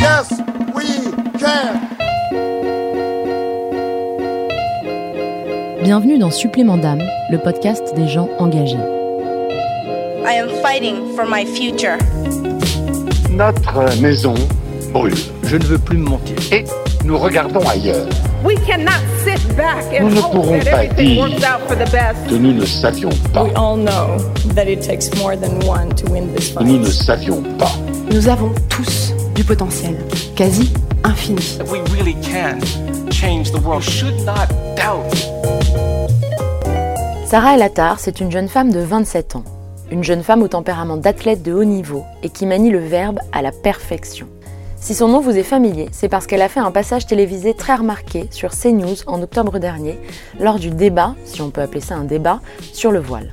Yes, we can. Bienvenue dans Supplément d'âme, le podcast des gens engagés. I am fighting for my future. Notre maison brûle Je ne veux plus me mentir. et nous regardons ailleurs. We cannot sit back and Nous ne pourrons pas everything dire works out for the best. que nous ne savions pas. We all know that it takes more than one to win this que nous ne fight. savions pas. Nous avons tous du potentiel, quasi infini. We really can change the world. Should not doubt. Sarah El Attar, c'est une jeune femme de 27 ans. Une jeune femme au tempérament d'athlète de haut niveau et qui manie le verbe à la perfection. Si son nom vous est familier, c'est parce qu'elle a fait un passage télévisé très remarqué sur CNews en octobre dernier, lors du débat, si on peut appeler ça un débat, sur le voile.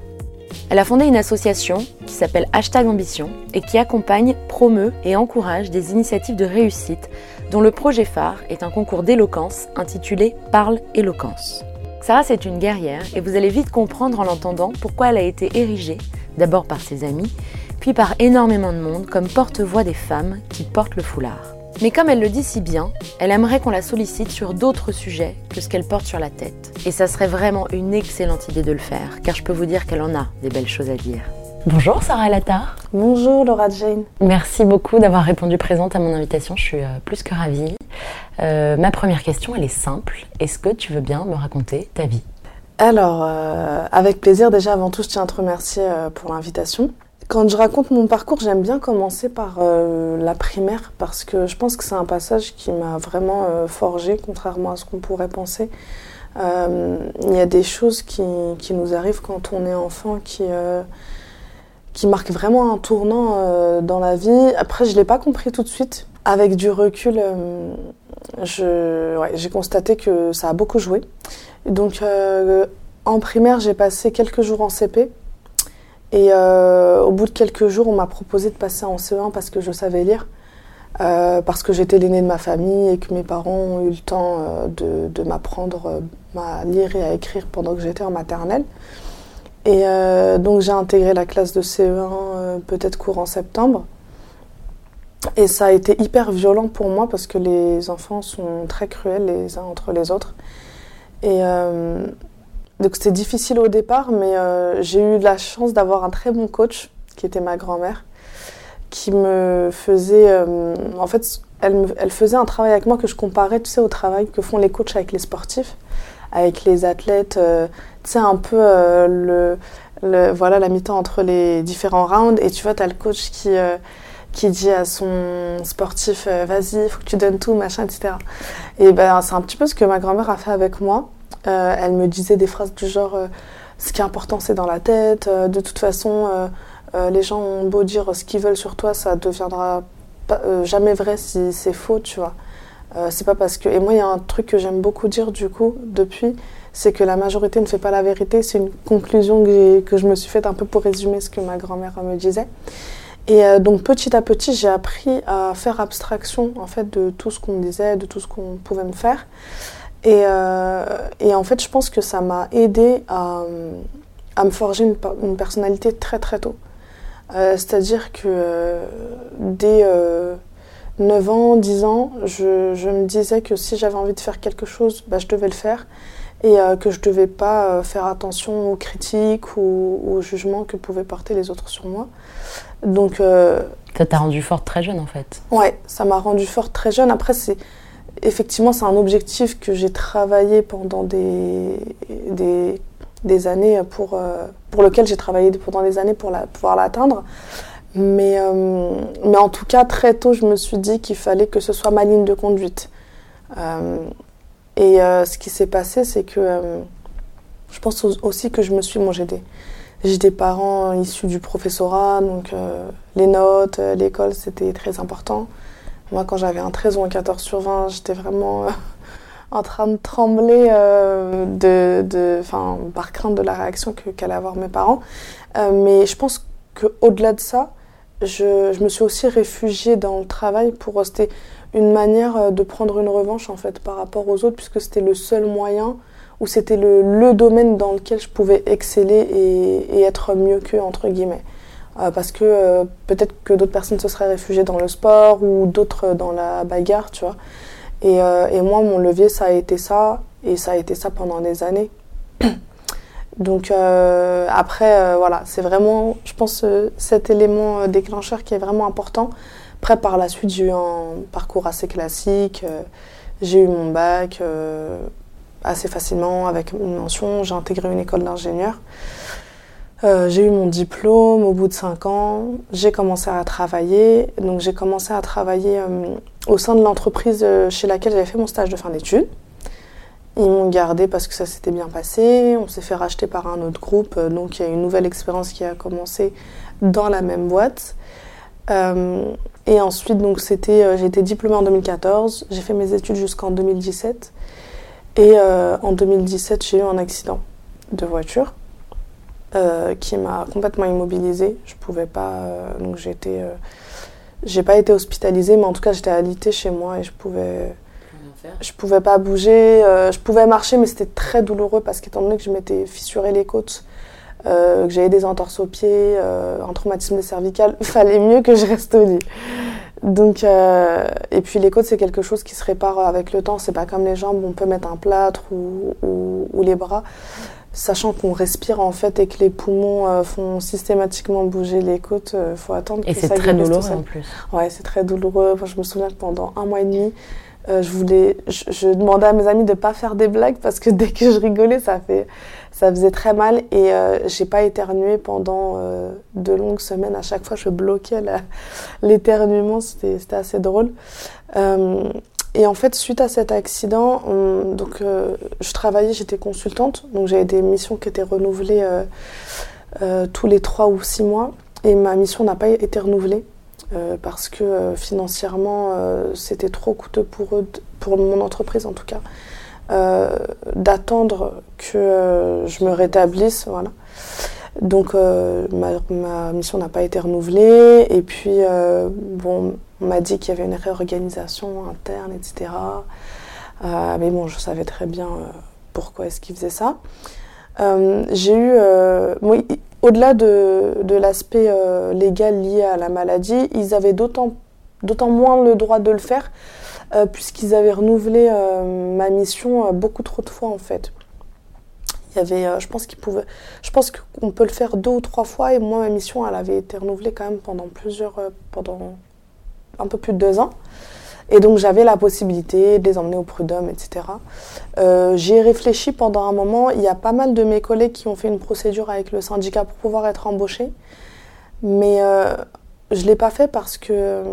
Elle a fondé une association qui s'appelle Hashtag Ambition et qui accompagne, promeut et encourage des initiatives de réussite dont le projet phare est un concours d'éloquence intitulé Parle éloquence. Sarah, c'est une guerrière et vous allez vite comprendre en l'entendant pourquoi elle a été érigée, d'abord par ses amis, puis par énormément de monde comme porte-voix des femmes qui portent le foulard. Mais comme elle le dit si bien, elle aimerait qu'on la sollicite sur d'autres sujets que ce qu'elle porte sur la tête. Et ça serait vraiment une excellente idée de le faire, car je peux vous dire qu'elle en a des belles choses à dire. Bonjour Sarah Latar. Bonjour Laura Jane. Merci beaucoup d'avoir répondu présente à mon invitation, je suis euh, plus que ravie. Euh, ma première question, elle est simple. Est-ce que tu veux bien me raconter ta vie? Alors, euh, avec plaisir, déjà avant tout, je tiens à te remercier euh, pour l'invitation. Quand je raconte mon parcours, j'aime bien commencer par euh, la primaire parce que je pense que c'est un passage qui m'a vraiment euh, forgé, contrairement à ce qu'on pourrait penser. Euh, Il y a des choses qui, qui nous arrivent quand on est enfant qui, euh, qui marquent vraiment un tournant dans la vie. Après, je ne l'ai pas compris tout de suite. Avec du recul, j'ai constaté que ça a beaucoup joué. Donc, en primaire, j'ai passé quelques jours en CP. Et euh, au bout de quelques jours, on m'a proposé de passer en CE1 parce que je savais lire. Euh, parce que j'étais l'aînée de ma famille et que mes parents ont eu le temps euh, de, m'apprendre à lire et à écrire pendant que j'étais en maternelle. Et donc j'ai intégré la classe de CE1 euh, peut-être courant septembre. Et ça a été hyper violent pour moi parce que les enfants sont très cruels les uns entre les autres. Et donc c'était difficile au départ, mais euh, j'ai eu la chance d'avoir un très bon coach, qui était ma grand-mère, qui me faisait... euh, en fait, elle, faisait un travail avec moi que je comparais, tu sais, au travail que font les coachs avec les sportifs, avec les athlètes, euh, tu sais, un peu euh, le, voilà, la mi-temps entre les différents rounds. Et tu vois, tu as le coach qui... qui dit à son sportif vas-y, faut que tu donnes tout, machin, etc. Et ben c'est un petit peu ce que ma grand-mère a fait avec moi. Euh, elle me disait des phrases du genre euh, ce qui est important c'est dans la tête. Euh, de toute façon, les gens ont beau dire ce qu'ils veulent sur toi, ça deviendra pas- euh, jamais vrai si c'est faux, tu vois. C'est pas parce que et moi il y a un truc que j'aime beaucoup dire du coup depuis, c'est que la majorité ne fait pas la vérité. C'est une conclusion que, que je me suis faite un peu pour résumer ce que ma grand-mère me disait. Et donc petit à petit, j'ai appris à faire abstraction en fait de tout ce qu'on me disait, de tout ce qu'on pouvait me faire. Et, euh, et en fait, je pense que ça m'a aidé à, à me forger une, per- une personnalité très très tôt. Euh, C'est-à-dire que euh, dès euh, 9 ans, 10 ans, je, je me disais que si j'avais envie de faire quelque chose, bah, je devais le faire et euh, que je devais pas euh, faire attention aux critiques ou aux jugements que pouvaient porter les autres sur moi. Donc, euh, Ça t'a rendu forte très jeune en fait. ouais, ça m'a rendue forte très jeune. Après, c'est effectivement c'est un objectif que j'ai travaillé pendant des, des, années pour, euh, pour lequel j'ai travaillé pendant des années pour la, pouvoir l'atteindre. Mais, euh, mais en tout cas, très tôt, je me suis dit qu'il fallait que ce soit ma ligne de conduite. Euh, et ce qui s'est passé, c'est que je pense au- aussi que je me suis. Bon, j'ai des, J'ai des parents issus du professorat, donc les notes, l'école, c'était très important. Moi, quand j'avais un 13 ou un 14 sur 20, j'étais vraiment euh, en train de trembler euh, de, de, par crainte de la réaction qu'allaient avoir mes parents. Euh, mais je pense qu'au-delà de ça, je, me suis aussi réfugiée dans le travail pour c'était une manière de prendre une revanche en fait par rapport aux autres, puisque c'était le seul moyen ou c'était le, domaine dans lequel je pouvais exceller et, et être mieux qu'eux, entre guillemets. Euh, parce que euh, peut-être que d'autres personnes se seraient réfugiées dans le sport ou d'autres dans la bagarre, tu vois. Et, euh, et moi, mon levier, ça a été ça, et ça a été ça pendant des années. Donc euh, après, euh, voilà, c'est vraiment, je pense, euh, cet élément euh, déclencheur qui est vraiment important. Après, par la suite, j'ai eu un parcours assez classique. euh, j'ai eu mon bac euh, assez facilement avec une mention. J'ai intégré une école d'ingénieur. Euh, j'ai eu mon diplôme au bout de cinq ans. J'ai commencé à travailler. Donc j'ai commencé à travailler euh, au sein de l'entreprise euh, chez laquelle j'avais fait mon stage de fin d'études. Ils m'ont gardé parce que ça s'était bien passé. On s'est fait racheter par un autre groupe. Donc il y a une nouvelle expérience qui a commencé dans la même boîte. Et ensuite, donc c'était, j'ai été diplômée en 2014. J'ai fait mes études jusqu'en 2017. Et en 2017, j'ai eu un accident de voiture euh, qui m'a complètement immobilisée. Je pouvais pas. euh, donc j'ai été. euh, j'ai pas été hospitalisée, mais en tout cas, j'étais alitée chez moi et je pouvais. Je pouvais pas bouger, euh, je pouvais marcher, mais c'était très douloureux parce qu'étant donné que je m'étais fissuré les côtes, que j'avais des entorses aux pieds, un traumatisme cervical, il fallait mieux que je reste au lit. Donc, euh, et puis les côtes, c'est quelque chose qui se répare avec le temps. C'est pas comme les jambes, on peut mettre un plâtre ou, ou, ou les bras, sachant qu'on respire en fait et que les poumons euh, font systématiquement bouger les côtes. Il faut attendre Et que c'est ça très guérisse tout douloureux en plus. Ouais, c'est très douloureux. Je me souviens que pendant un mois et demi, euh, je voulais, je, je demandais à mes amis de pas faire des blagues parce que dès que je rigolais, ça fait, ça faisait très mal et euh, j'ai pas éternué pendant euh, de longues semaines. À chaque fois, je bloquais l'éternuement. C'était assez drôle. Et en fait, suite à cet accident, on- donc euh, je travaillais, j'étais consultante, donc j'avais des missions qui étaient renouvelées euh, euh, tous les trois ou six mois, et ma mission n'a pas été renouvelée parce que financièrement, c'était trop coûteux pour eux, pour mon entreprise en tout cas, d'attendre que je me rétablisse, voilà. Donc ma, ma mission n'a pas été renouvelée. Et puis bon, on m'a dit qu'il y avait une réorganisation interne, etc. Euh, mais bon, je savais très bien euh, pourquoi est-ce qu'ils faisaient ça. Euh, J'ai eu, au-delà de, l'aspect légal lié à la maladie, ils avaient d'autant moins le droit de le faire puisqu'ils avaient renouvelé ma mission beaucoup trop de fois en fait. Il y avait, je pense qu'ils pouvaient, je pense qu'on peut le faire deux ou trois fois et moi ma mission elle avait été renouvelée quand même pendant plusieurs, pendant un peu plus de deux ans. Et donc j'avais la possibilité de les emmener au prud'homme, etc. Euh, J'y ai réfléchi pendant un moment. Il y a pas mal de mes collègues qui ont fait une procédure avec le syndicat pour pouvoir être embauchés. Mais euh, je ne l'ai pas fait parce que euh,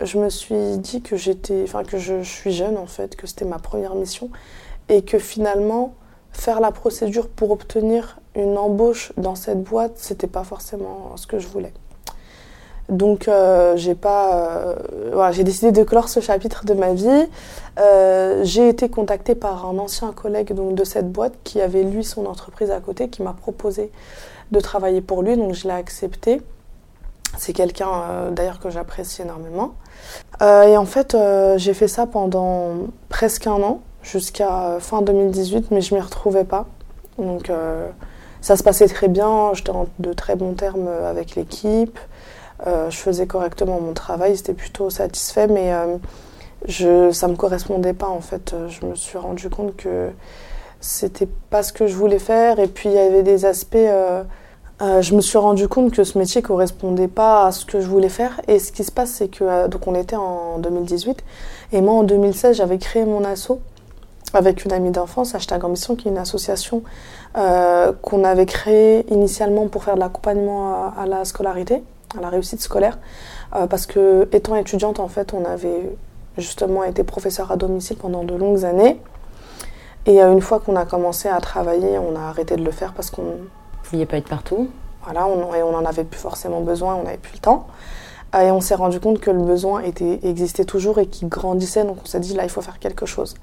je me suis dit que que je, je suis jeune en fait, que c'était ma première mission et que finalement faire la procédure pour obtenir une embauche dans cette boîte, c'était pas forcément ce que je voulais. Donc euh, j'ai pas, euh, voilà, j'ai décidé de clore ce chapitre de ma vie. Euh, j'ai été contactée par un ancien collègue donc, de cette boîte qui avait lui son entreprise à côté, qui m'a proposé de travailler pour lui, donc je l'ai accepté. C'est quelqu'un d'ailleurs que j'apprécie énormément. Et en fait, j'ai fait ça pendant presque un an, jusqu'à fin 2018, mais je m'y retrouvais pas. Donc ça se passait très bien, j'étais de très bons termes avec l'équipe. Euh, je faisais correctement mon travail, c'était plutôt satisfait, mais euh, je, ça me correspondait pas en fait. Je me suis rendu compte que c'était pas ce que je voulais faire, et puis il y avait des aspects. euh, euh, je me suis rendu compte que ce métier correspondait pas à ce que je voulais faire. Et ce qui se passe, c'est que euh, donc on était en 2018, et moi en 2016, j'avais créé mon asso avec une amie d'enfance, Hashtag Ambition, qui est une association euh, qu'on avait créée initialement pour faire de l'accompagnement à la scolarité à la réussite scolaire. Euh, parce que, étant étudiante, en fait, on avait justement été professeur à domicile pendant de longues années. Et euh, une fois qu'on a commencé à travailler, on a arrêté de le faire parce qu'on. Vous pouviez pas être partout Voilà, on, et on n'en avait plus forcément besoin, on n'avait plus le temps. Euh, Et on s'est rendu compte que le besoin était, existait toujours et qu'il grandissait, donc on s'est dit là, il faut faire quelque chose.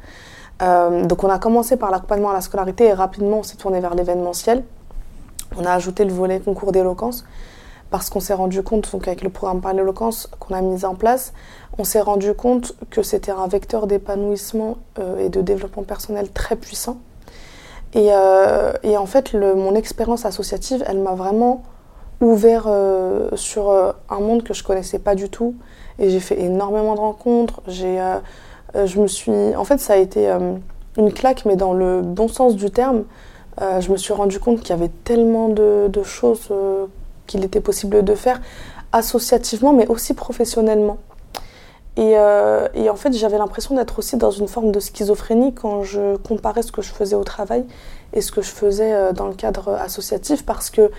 Euh, donc on a commencé par l'accompagnement à la scolarité et rapidement on s'est tourné vers l'événementiel. On a ajouté le volet concours d'éloquence parce qu'on s'est rendu compte, donc avec le programme par l'éloquence qu'on a mis en place, on s'est rendu compte que c'était un vecteur d'épanouissement euh, et de développement personnel très puissant. Et, euh, en fait, mon expérience associative, elle m'a vraiment ouvert euh, sur un monde que je connaissais pas du tout. Et j'ai fait énormément de rencontres. J'ai, je me suis, en fait, ça a été une claque, mais dans le bon sens du terme. Je me suis rendu compte qu'il y avait tellement de, choses qu'il était possible de faire associativement, mais aussi professionnellement. Et, euh, et en fait, j'avais l'impression d'être aussi dans une forme de schizophrénie quand je comparais ce que je faisais au travail et ce que je faisais euh, dans le cadre associatif, parce que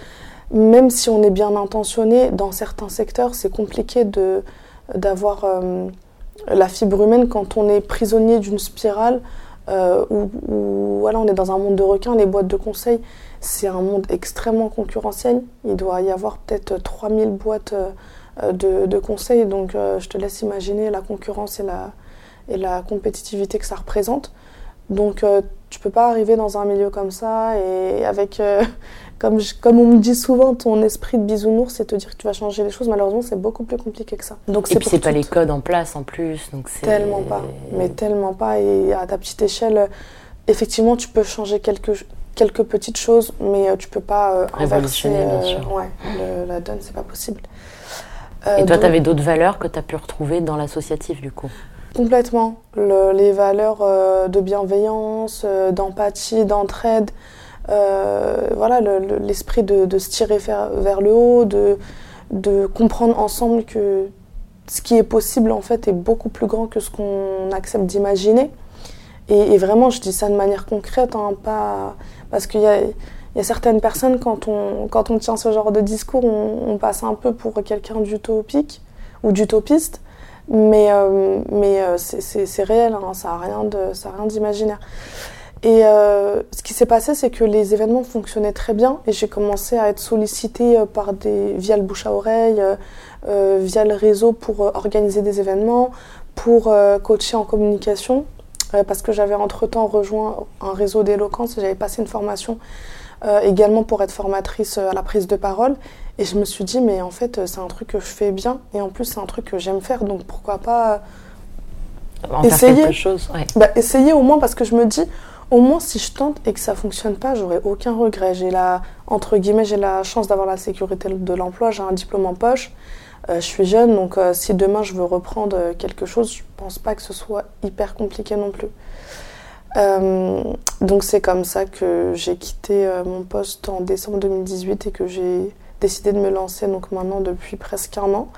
même si on est bien intentionné, dans certains secteurs, c'est compliqué de d'avoir euh, la fibre humaine quand on est prisonnier d'une spirale euh, où, on est dans un monde de requins. Les boîtes de conseil, c'est un monde extrêmement concurrentiel. Il doit y avoir peut-être 3000 boîtes euh, de, de conseils, donc euh, je te laisse imaginer la concurrence et la, et la compétitivité que ça représente. Donc euh, tu peux pas arriver dans un milieu comme ça et avec, euh, comme, je- comme on me dit souvent, ton esprit de bisounours, c'est te dire que tu vas changer les choses. Malheureusement, c'est beaucoup plus compliqué que ça. Donc Et puis c'est pas les codes en place en plus, donc Tellement pas, mais tellement pas. Et à ta petite échelle, effectivement, tu peux changer quelques, quelques petites choses, mais euh, tu peux pas euh, inverser Révolutionner, bien euh, sûr. ouais, le- la donne, c'est pas possible. Et toi, donc- tu avais d'autres valeurs que tu as pu retrouver dans l'associatif du coup? Complètement. Le- les valeurs euh, de bienveillance, euh, d'empathie, d'entraide, euh, voilà, le- le- l'esprit de, de se tirer vers, vers le haut, de, de comprendre ensemble que ce qui est possible en fait est beaucoup plus grand que ce qu'on accepte d'imaginer. Et, et vraiment, je dis ça de manière concrète, hein, pas parce qu'il y a, certaines personnes quand on, quand on tient ce genre de discours, on, passe un peu pour quelqu'un d'utopique ou d'utopiste. Mais, euh, mais euh, c'est- réel, hein, ça n'a rien rien d'imaginaire. Et euh, ce qui s'est passé, c'est que les événements fonctionnaient très bien et j'ai commencé à être sollicitée par des, via le bouche à oreille, via le réseau pour organiser des événements, pour coacher en communication, parce que j'avais entre-temps rejoint un réseau d'éloquence et j'avais passé une formation euh, également pour être formatrice euh, à la prise de parole. Et je me suis dit, mais en fait, euh, c'est un truc que je fais bien et en plus, c'est un truc que j'aime faire, donc pourquoi pas euh, faire Essayer. quelque chose ouais. bah, essayer au moins parce que je me dis, au moins si je tente et que ça fonctionne pas, j'aurai aucun regret. J'ai la, entre guillemets, j'ai la chance d'avoir la sécurité de l'emploi, j'ai un diplôme en poche, euh, je suis jeune, donc euh, si demain je veux reprendre euh, quelque chose, je pense pas que ce soit hyper compliqué non plus. Euh, donc c'est comme ça que j'ai quitté euh, mon poste en décembre 2018 et que j'ai décidé de me lancer donc maintenant depuis presque un an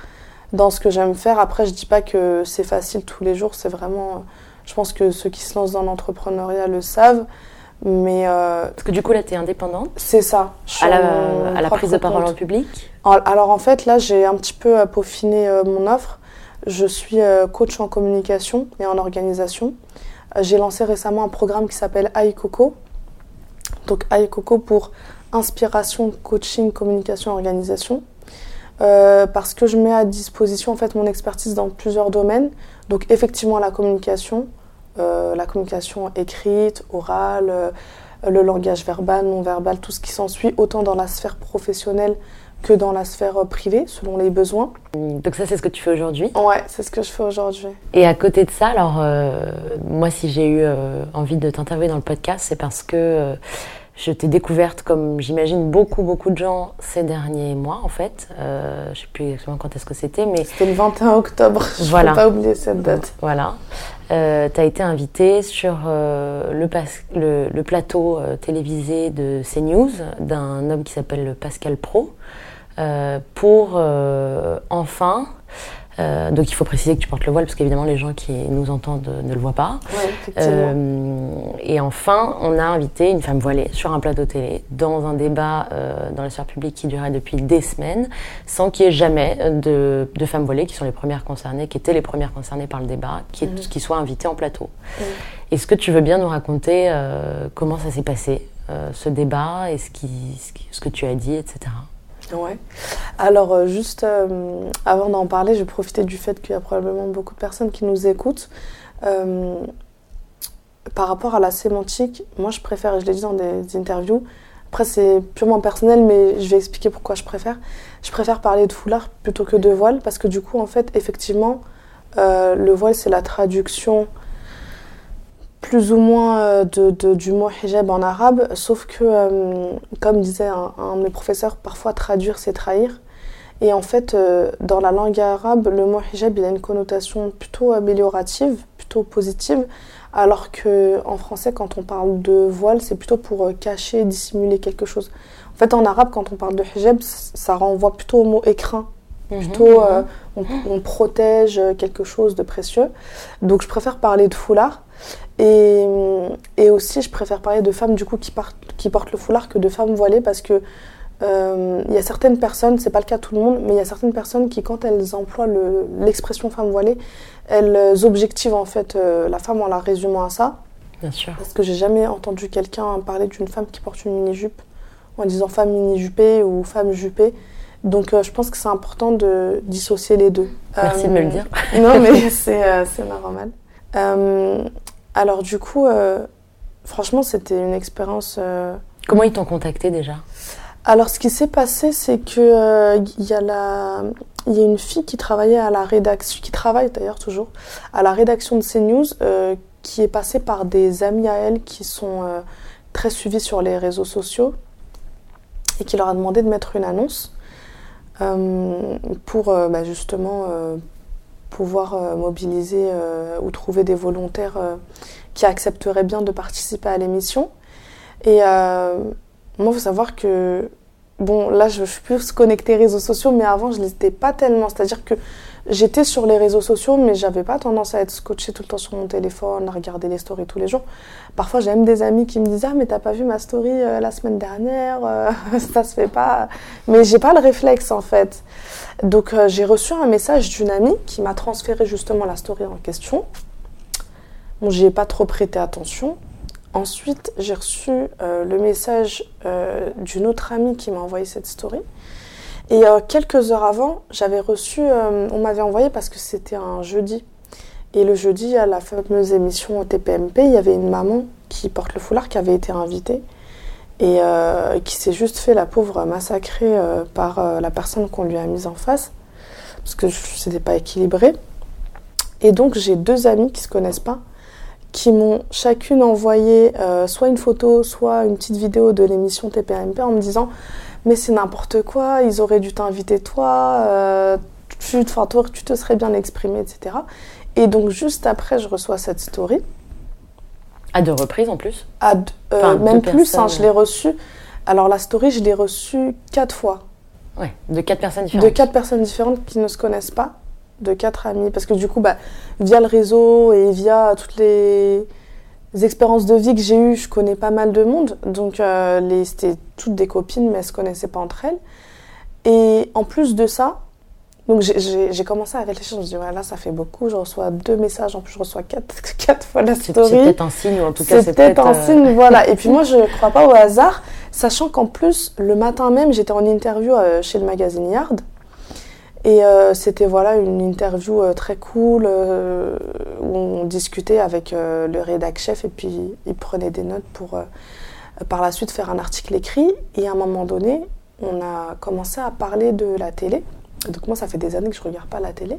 dans ce que j'aime faire. Après, je dis pas que c'est facile tous les jours, c'est vraiment je pense que ceux qui se lancent dans l'entrepreneuriat le savent, mais euh, Parce que du coup, là, tu es indépendante? C'est ça. Je à la, à la propre prise de parole en public. Alors en fait, là, j'ai un petit peu euh, peaufiné euh, mon offre. Je suis euh, coach en communication et en organisation. J'ai lancé récemment un programme qui s'appelle iCoco. Donc iCoco pour inspiration, coaching, communication, organisation. Parce que je mets à disposition en fait mon expertise dans plusieurs domaines. Donc effectivement la communication, la communication écrite, orale, le langage verbal, non verbal, tout ce qui s'ensuit, autant dans la sphère professionnelle que dans la sphère privée, selon les besoins. Donc ça, c'est ce que tu fais aujourd'hui. Ouais, c'est ce que je fais aujourd'hui. Et à côté de ça, alors euh, moi, si j'ai eu euh, envie de t'interviewer dans le podcast, c'est parce que euh, je t'ai découverte, comme j'imagine beaucoup, beaucoup de gens ces derniers mois, en fait. Je sais plus exactement quand est-ce que c'était, mais C'était le 21 octobre, je Voilà. peux pas oublier cette date. voilà. Tu as été invitée sur le, le, le plateau télévisé de CNews d'un homme qui s'appelle Pascal Pro pour euh, enfin. euh, donc il faut préciser que tu portes le voile parce qu'évidemment les gens qui nous entendent ne le voient pas. Ouais. Euh, et enfin, on a invité une femme voilée sur un plateau télé dans un débat euh, dans la sphère publique qui durait depuis des semaines, sans qu'il y ait jamais de, de femmes voilées qui sont les premières concernées, qui étaient les premières concernées par le débat, qui, Mhm. qui soient invitées en plateau. Est-ce que tu veux bien nous raconter euh, comment ça s'est passé, euh, ce débat, et ce, qui, ce, qui- ce que tu as dit, etc. Ouais. Alors, euh, juste euh, avant d'en parler, je vais profiter du fait qu'il y a probablement beaucoup de personnes qui nous écoutent. Euh, par rapport à la sémantique, moi je préfère, et je l'ai dit dans des interviews, après c'est purement personnel, mais je vais expliquer pourquoi je préfère. Je préfère parler de foulard plutôt que de voile, parce que du coup, en fait, effectivement, le voile c'est la traduction plus ou moins euh, de, de- du mot hijab en arabe, sauf que, euh, comme disait un, un de mes professeurs, parfois traduire c'est trahir. Et en fait, euh, dans la langue arabe, le mot hijab il a une connotation plutôt améliorative, plutôt positive, alors que en français, quand on parle de voile, c'est plutôt pour cacher, dissimuler quelque chose. En fait, en arabe, quand on parle de hijab, ça renvoie plutôt au mot écrin. Plutôt, euh, on, on protège quelque chose de précieux. Donc, je préfère parler de foulard. Et, et aussi, je préfère parler de femmes du coup qui, partent- qui portent le foulard que de femmes voilées parce que euh, il y a certaines personnes, c'est pas le cas de tout le monde, mais il y a certaines personnes qui, quand elles emploient le- l'expression femme voilée, elles objectivent en fait euh, la femme en la résumant à ça. Bien sûr. Parce que j'ai jamais entendu quelqu'un parler d'une femme qui porte une mini-jupe en disant femme mini-jupée ou femme jupée. Donc euh, je pense que c'est important de dissocier les deux. Merci de me le dire. Non mais euh, c'est normal. Euh, alors du coup, euh, franchement c'était une expérience... euh, Comment ils t'ont contacté déjà? Alors, ce qui s'est passé, c'est que euh, il y a la, il y a une fille qui travaillait à la rédaction, qui travaille d'ailleurs toujours à la rédaction de CNews, euh, qui est passée par des amis à elle qui sont euh, très suivis sur les réseaux sociaux et qui leur a demandé de mettre une annonce euh, pour euh, bah, justement euh, pouvoir euh, mobiliser euh, ou trouver des volontaires euh, qui accepteraient bien de participer à l'émission. Et moi, il faut savoir que, bon, là, je suis plus connectée réseaux sociaux, mais avant, je ne l'étais pas tellement. C'est-à-dire que j'étais sur les réseaux sociaux, mais j'avais pas tendance à être scotchée tout le temps sur mon téléphone, à regarder les stories tous les jours. Parfois, j'ai même des amis qui me disent Ah, mais t'as pas vu ma story euh, la semaine dernière euh, Ça se fait pas. Mais j'ai pas le réflexe, en fait. Donc, euh, j'ai reçu un message d'une amie qui m'a transféré justement la story en question. Bon, j'y ai pas trop prêté attention. Ensuite, j'ai reçu euh, le message d'une autre amie qui m'a envoyé cette story. Et euh, quelques heures avant, j'avais reçu, euh, on m'avait envoyé parce que c'était un jeudi. Et le jeudi, à la fameuse émission au TPMP, il y avait une maman qui porte le foulard qui avait été invitée et euh, qui s'est juste fait la pauvre massacrer euh, par la personne qu'on lui a mise en face parce que c'était pas équilibré. Et donc, j'ai deux amies qui se connaissent pas qui m'ont chacune envoyé soit une photo, soit une petite vidéo de l'émission TPMP en me disant mais c'est n'importe quoi, ils auraient dû t'inviter toi, euh, tu, enfin, toi, tu te serais bien exprimé, etc. Et donc juste après, je reçois cette story. À deux reprises en plus? À euh, Enfin, même deux plus, hein, je l'ai reçue. Alors la story, je l'ai reçue quatre fois. Ouais, de quatre personnes différentes. De quatre personnes différentes qui ne se connaissent pas, de quatre amis. Parce que du coup, bah, via le réseau et via toutes les expériences de vie que j'ai eues, je connais pas mal de monde. Donc, euh, c'était toutes des copines, mais elles se connaissaient pas entre elles. Et en plus de ça, donc j'ai- commencé à réfléchir. Je me dis, ouais, là, ça fait beaucoup. Je reçois deux messages. En plus, je reçois quatre, quatre fois la story. c'est peut-être un signe, ou en tout cas, C'est peut-être un euh, signe, voilà. Et puis moi, je ne crois pas au hasard, sachant qu'en plus, le matin même, j'étais en interview euh, chez le magazine Yard. Et euh, c'était voilà une interview euh, très cool euh, où on discutait avec le rédac chef et puis il prenait des notes pour par la suite faire un article écrit. Et à un moment donné, on a commencé à parler de la télé. Donc moi, ça fait des années que je regarde pas la télé.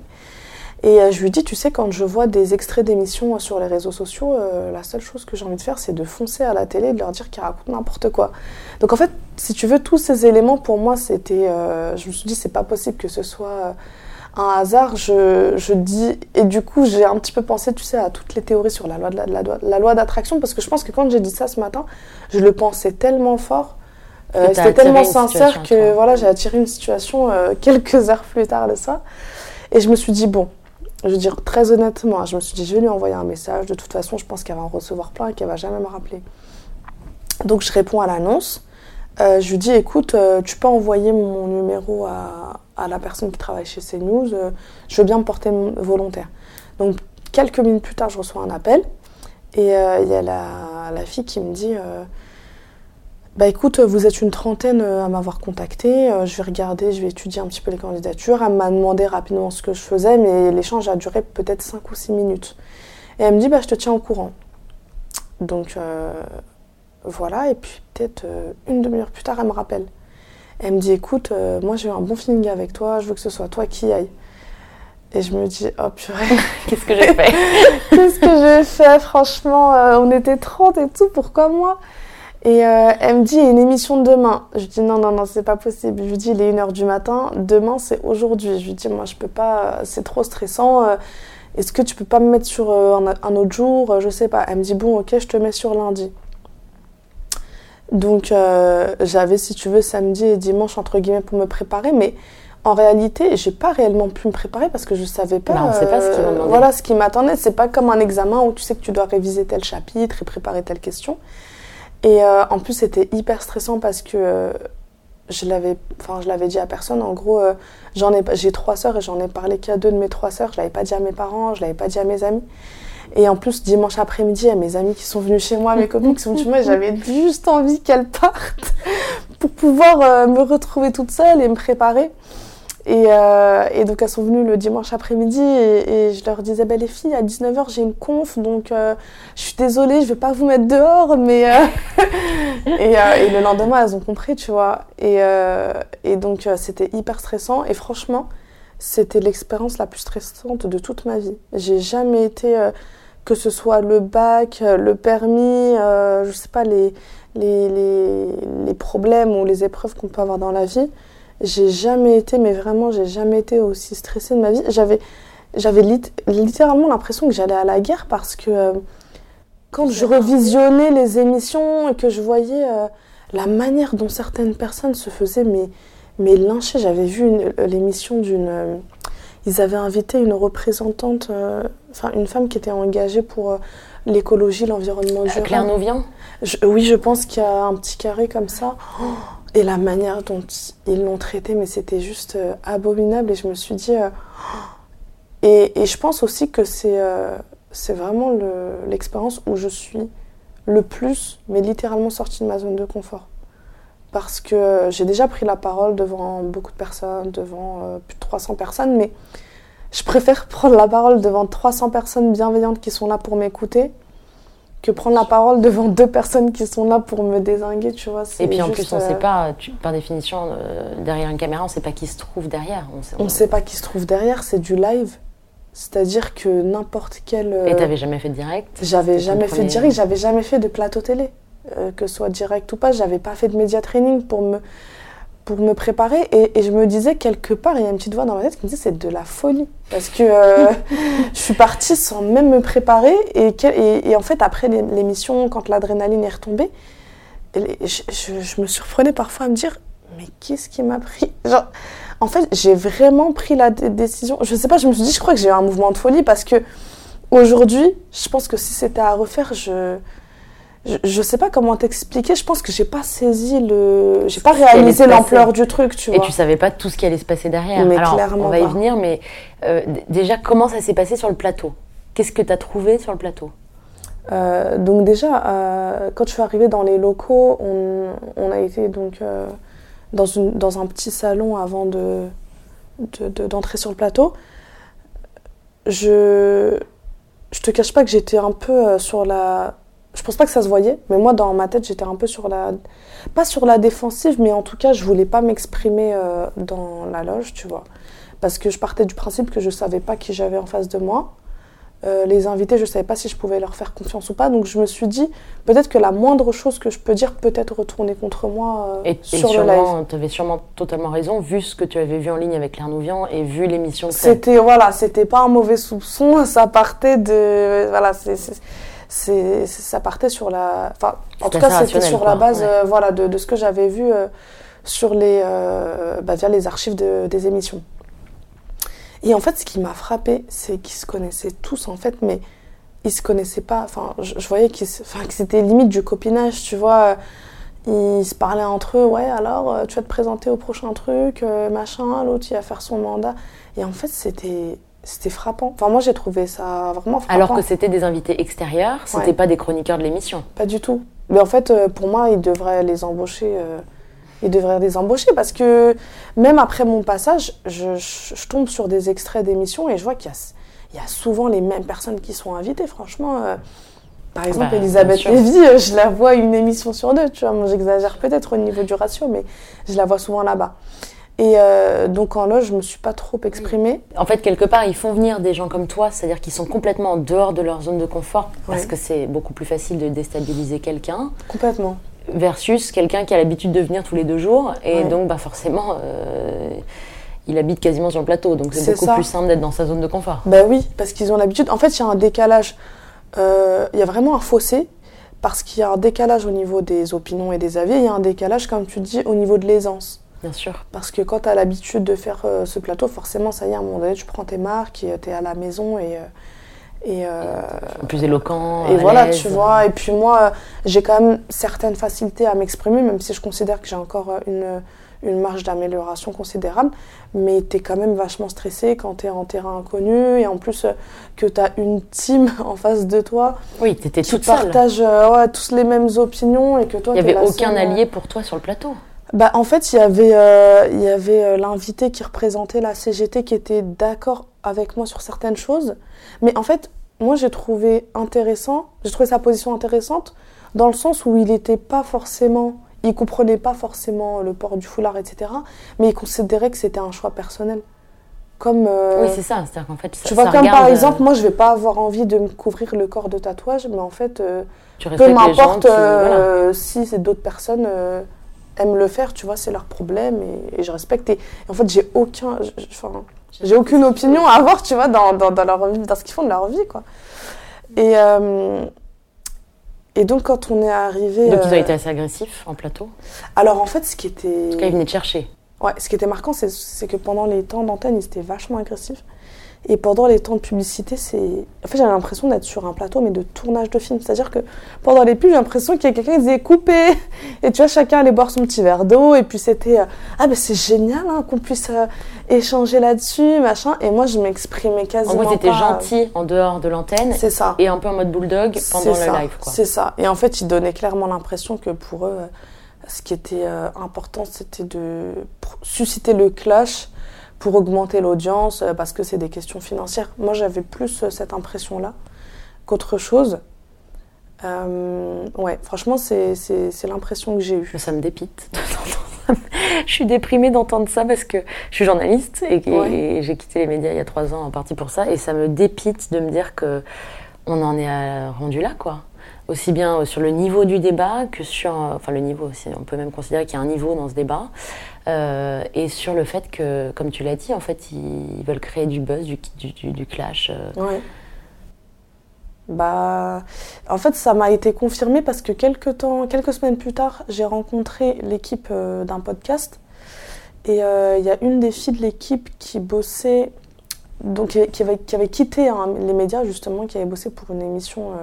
Et euh, je lui dis, tu sais, quand je vois des extraits d'émissions euh, sur les réseaux sociaux, euh, la seule chose que j'ai envie de faire, c'est de foncer à la télé et de leur dire qu'ils racontent n'importe quoi. Donc en fait, si tu veux, tous ces éléments, pour moi, c'était... euh, je me suis dit, c'est pas possible que ce soit un hasard. Je, je dis... Et du coup, j'ai un petit peu pensé, tu sais, à toutes les théories sur la loi de la, la loi- la loi d'attraction, parce que je pense que quand j'ai dit ça ce matin, je le pensais tellement fort. euh, C'était tellement sincère situation, que toi. voilà, j'ai attiré une situation quelques heures plus tard le soir. Et je me suis dit, bon, je veux dire très honnêtement, hein, je me suis dit, je vais lui envoyer un message. De toute façon, je pense qu'elle va en recevoir plein et qu'elle va jamais me rappeler. Donc je réponds à l'annonce. Euh, je lui dis, écoute, euh, tu peux envoyer mon numéro à, à la personne qui travaille chez CNews. euh, je veux bien me porter volontaire. Donc quelques minutes plus tard, je reçois un appel. Et il y a la, la fille qui me dit, bah écoute, vous êtes une trentaine euh, à m'avoir contacté, euh, je vais regarder, je vais étudier un petit peu les candidatures. Elle m'a demandé rapidement ce que je faisais, mais l'échange a duré peut-être 5 ou 6 minutes. Et elle me dit, bah je te tiens au courant. Donc euh, voilà, et puis peut-être une demi-heure plus tard, elle me rappelle. Elle me dit, écoute, euh, moi j'ai eu un bon feeling avec toi, je veux que ce soit toi qui aille. Et je me dis, oh purée, Qu'est-ce que j'ai fait? Qu'est-ce que j'ai fait? Franchement, euh, on était 30 et tout, pourquoi moi? Et euh, elle me dit, il y a une émission demain. Je lui dis, non, non, non, c'est pas possible. Je lui dis, il est 1h du matin, demain c'est aujourd'hui. Je lui dis, moi je peux pas, euh, c'est trop stressant. euh, Est-ce que tu peux pas me mettre sur euh, un, autre jour Euh, Je sais pas. Elle me dit, bon, ok, je te mets sur lundi. Donc euh, j'avais, si tu veux, samedi et dimanche, entre guillemets, pour me préparer, mais en réalité, j'ai pas réellement pu me préparer parce que je savais pas, Bah, on sait pas ce qui demander. voilà, ce qui m'attendait. C'est pas comme un examen où tu sais que tu dois réviser tel chapitre et préparer telle question. Et euh, en plus, c'était hyper stressant parce que euh, je l'avais, l'avais dit à personne. En gros, euh, j'ai trois sœurs et j'en ai parlé qu'à deux de mes trois sœurs. Je l'avais pas dit à mes parents, je l'avais pas dit à mes amis. Et en plus, dimanche après-midi, a mes amis qui sont venus chez moi, mes copines qui sont venues chez moi, j'avais juste envie qu'elles partent pour pouvoir me retrouver toute seule et me préparer. Et, euh, et donc elles sont venues le dimanche après-midi et, je leur disais, bah, les filles, à 19h j'ai une conf, donc euh, je suis désolée, je vais pas vous mettre dehors, mais... euh, et, euh, et le lendemain, elles ont compris, tu vois. Et, euh, donc euh, c'était hyper stressant et franchement, c'était l'expérience la plus stressante de toute ma vie. J'ai jamais été, que ce soit le bac, le permis, je sais pas, les, les, les, les problèmes ou les épreuves qu'on peut avoir dans la vie. J'ai jamais été, mais vraiment, j'ai jamais été aussi stressée de ma vie. J'avais, j'avais lit- littéralement l'impression que j'allais à la guerre parce que euh, quand je revisionnais les émissions et que je voyais euh, la manière dont certaines personnes se faisaient mais, mais lyncher, j'avais vu l'émission d'une. euh, ils avaient invité une représentante, enfin une femme qui était engagée pour l'écologie, l'environnement durable. Claire Nouvian Je- oui, je pense qu'il y a un petit carré comme ça. Oh, et la manière dont ils l'ont traité, mais c'était juste euh, abominable. Et je me suis dit. euh, et, je pense aussi que c'est euh, vraiment le- l'expérience où je suis le plus, mais littéralement sortie de ma zone de confort. Parce que j'ai déjà pris la parole devant beaucoup de personnes, devant plus de 300 personnes, mais je préfère prendre la parole devant 300 personnes bienveillantes qui sont là pour m'écouter que prendre la parole devant deux personnes qui sont là pour me désinguer, tu vois. Et puis en plus, on euh, sait pas, tu- par définition, euh, derrière une caméra, on sait pas qui se trouve derrière. On sait, On sait pas qui se trouve derrière, c'est du live. C'est-à-dire que n'importe quel. euh, Et t'avais jamais fait de direct? J'avais jamais fait de direct, j'avais jamais fait de plateau télé. Euh, que ce soit direct ou pas, j'avais pas fait de média training pour me, pour me préparer. Et, et je me disais, quelque part, il y a une petite voix dans ma tête qui me dit c'est de la folie. Parce que euh, je suis partie sans même me préparer. Et, et, et en fait, après l'é- l'émission, quand l'adrénaline est retombée, et je, je- je me surprenais parfois à me dire mais qu'est-ce qui m'a pris? Genre, En fait, j'ai vraiment pris la dé- décision. Je sais pas, je me suis dit, je crois que j'ai eu un mouvement de folie parce que aujourd'hui, je pense que si c'était à refaire, je. Je, je sais pas comment t'expliquer, je pense que j'ai pas saisi le. J'ai pas réalisé l'ampleur du truc, tu Et vois. tu savais pas tout ce qui allait se passer derrière. Mais Alors, clairement on va y pas. venir, mais euh, déjà, comment ça s'est passé sur le plateau? Qu'est-ce que tu as trouvé sur le plateau? Euh, donc déjà, euh, quand je suis arrivée dans les locaux, on, on a été donc dans, une, dans un petit salon avant de, de- de- d'entrer sur le plateau. Je, je te cache pas que j'étais un peu sur la... Je pense pas que ça se voyait, mais moi dans ma tête j'étais un peu sur la... Pas sur la défensive, mais en tout cas je voulais pas m'exprimer euh, dans la loge, tu vois. Parce que je partais du principe que je savais pas qui j'avais en face de moi. Euh, les invités, je ne savais pas si je pouvais leur faire confiance ou pas. Donc je me suis dit, peut-être que la moindre chose que je peux dire peut être retourner contre moi euh, Et, et sur le live. sûrement, tu avais sûrement totalement raison, vu ce que tu avais vu en ligne avec Claire Nouvian et vu l'émission C'était voilà, c'était pas un mauvais soupçon, ça partait de voilà, c'est c'est- ça partait sur la enfin en tout cas c'était sur quoi, la base ouais. euh, voilà de, de ce que j'avais vu euh, sur les euh, bah, via les archives de- des émissions. Et en fait, ce qui m'a frappé, c'est qu'ils se connaissaient tous en fait, mais ils se connaissaient pas. Enfin, je, je voyais qu'ils enfin, que c'était limite du copinage, tu vois. Ils se parlaient entre eux, ouais, alors tu vas te présenter au prochain truc, machin, l'autre il va faire son mandat. Et en fait, c'était c'était frappant. Enfin, moi, j'ai trouvé ça vraiment frappant. Alors que c'était des invités extérieurs, c'était Ouais. pas des chroniqueurs de l'émission. Pas du tout. Mais en fait, euh, pour moi, ils devraient les embaucher. euh, ils devraient les embaucher parce que même après mon passage, je, je- je tombe sur des extraits d'émissions et je vois qu'il y a, il y a souvent les mêmes personnes qui sont invitées. Franchement, euh, par exemple, bah, Elisabeth. Lévy, je la vois une émission sur deux. Tu vois, j'exagère peut-être au niveau du ratio, mais je la vois souvent là-bas. Et euh, donc en loge, je me suis pas trop exprimée. En fait, quelque part, ils font venir des gens comme toi, c'est-à-dire qu'ils sont complètement en dehors de leur zone de confort, parce que c'est beaucoup plus facile de déstabiliser quelqu'un, Complètement. versus quelqu'un qui a l'habitude de venir tous les deux jours, et Ouais. donc bah, forcément, euh, il habite quasiment sur le plateau, donc c'est beaucoup ça. plus simple d'être dans sa zone de confort. Ben oui, parce qu'ils ont l'habitude. En fait, il y a un décalage. euh, Il y a vraiment un fossé, parce qu'il y a un décalage au niveau des opinions et des avis. Il y a un décalage, comme tu dis, au niveau de l'aisance. Bien sûr. Parce que quand tu as l'habitude de faire euh, ce plateau, forcément, ça y est, à un moment donné, tu prends tes marques et tu es à la maison et. euh, et, euh, Plus éloquent. et voilà, tu vois. Et puis moi, euh, j'ai quand même certaines facilités à m'exprimer, même si je considère que j'ai encore euh, une, une marge d'amélioration considérable. Mais tu es quand même vachement stressé quand tu es en terrain inconnu. Et en plus, euh, que tu as une team en face de toi Oui, t'étais qui toute seule. euh, ouais, tous les mêmes opinions et que toi, Il n'y avait aucun seule, euh, allié pour toi sur le plateau. Bah, en fait, il y avait, euh, il y avait euh, l'invité qui représentait la CGT qui était d'accord avec moi sur certaines choses. Mais en fait, moi, j'ai trouvé intéressant, j'ai trouvé sa position intéressante dans le sens où il n'était pas forcément, il comprenait pas forcément le port du foulard, etc. Mais il considérait que c'était un choix personnel. Comme, euh, Oui, c'est ça. C'est-à-dire qu'en fait, ça, tu vois, ça comme regarde, par euh, exemple, moi, je vais pas avoir envie de me couvrir le corps de tatouage, mais en fait, euh, tu peu m'importe voilà. si c'est d'autres personnes aiment le faire, tu vois, c'est leur problème et, et je respecte. Et, et en fait, j'ai aucun, j'ai aucune opinion à avoir, tu vois, dans, dans, dans leur vie, dans ce qu'ils font de leur vie, quoi. Et, euh, et donc, quand on est arrivé. Donc, ils ont euh, été assez agressifs en plateau? Alors, en fait, ce qui était. En tout cas, ils venaient te chercher. Ouais, ce qui était marquant, c'est que pendant les temps d'antenne, ils étaient vachement agressifs. Et pendant les temps de publicité, c'est. En fait, j'avais l'impression d'être sur un plateau, mais de tournage de film. C'est-à-dire que pendant les pubs, j'ai l'impression qu'il y a quelqu'un qui disait coupé Et tu vois, chacun allait boire son petit verre d'eau. Et puis c'était euh, Ah, ben c'est génial hein, qu'on puisse euh, échanger là-dessus, machin. Et moi, je m'exprimais En quasiment. gros, t'étais pas. gentil en dehors de l'antenne C'est ça. et un peu en mode bulldog pendant le ça, live. Quoi. C'est ça. Et en fait, ils donnaient clairement l'impression que pour eux, euh, ce qui était euh, important, c'était de susciter le clash pour augmenter l'audience, euh, parce que c'est des questions financières. Moi, j'avais plus euh, cette impression-là qu'autre chose. Euh, ouais, franchement, c'est c'est- c'est l'impression que j'ai eue. Ça me dépite. je suis déprimée d'entendre ça parce que je suis journaliste et, et j'ai quitté les médias il y a trois ans en partie pour ça. Et ça me dépite de me dire que on en est rendu là, quoi. Aussi bien sur le niveau du débat que sur. Enfin, le niveau aussi. On peut même considérer qu'il y a un niveau dans ce débat. Euh, et sur le fait que, comme tu l'as dit, en fait, ils veulent créer du buzz, du, clash. euh. Ouais. Bah, en fait, ça m'a été confirmé parce que quelques temps, quelques semaines plus tard, j'ai rencontré l'équipe euh, d'un podcast et il y a une des filles de l'équipe qui bossait, donc qui avait, qui avait quitté hein, les médias justement, qui avait bossé pour une émission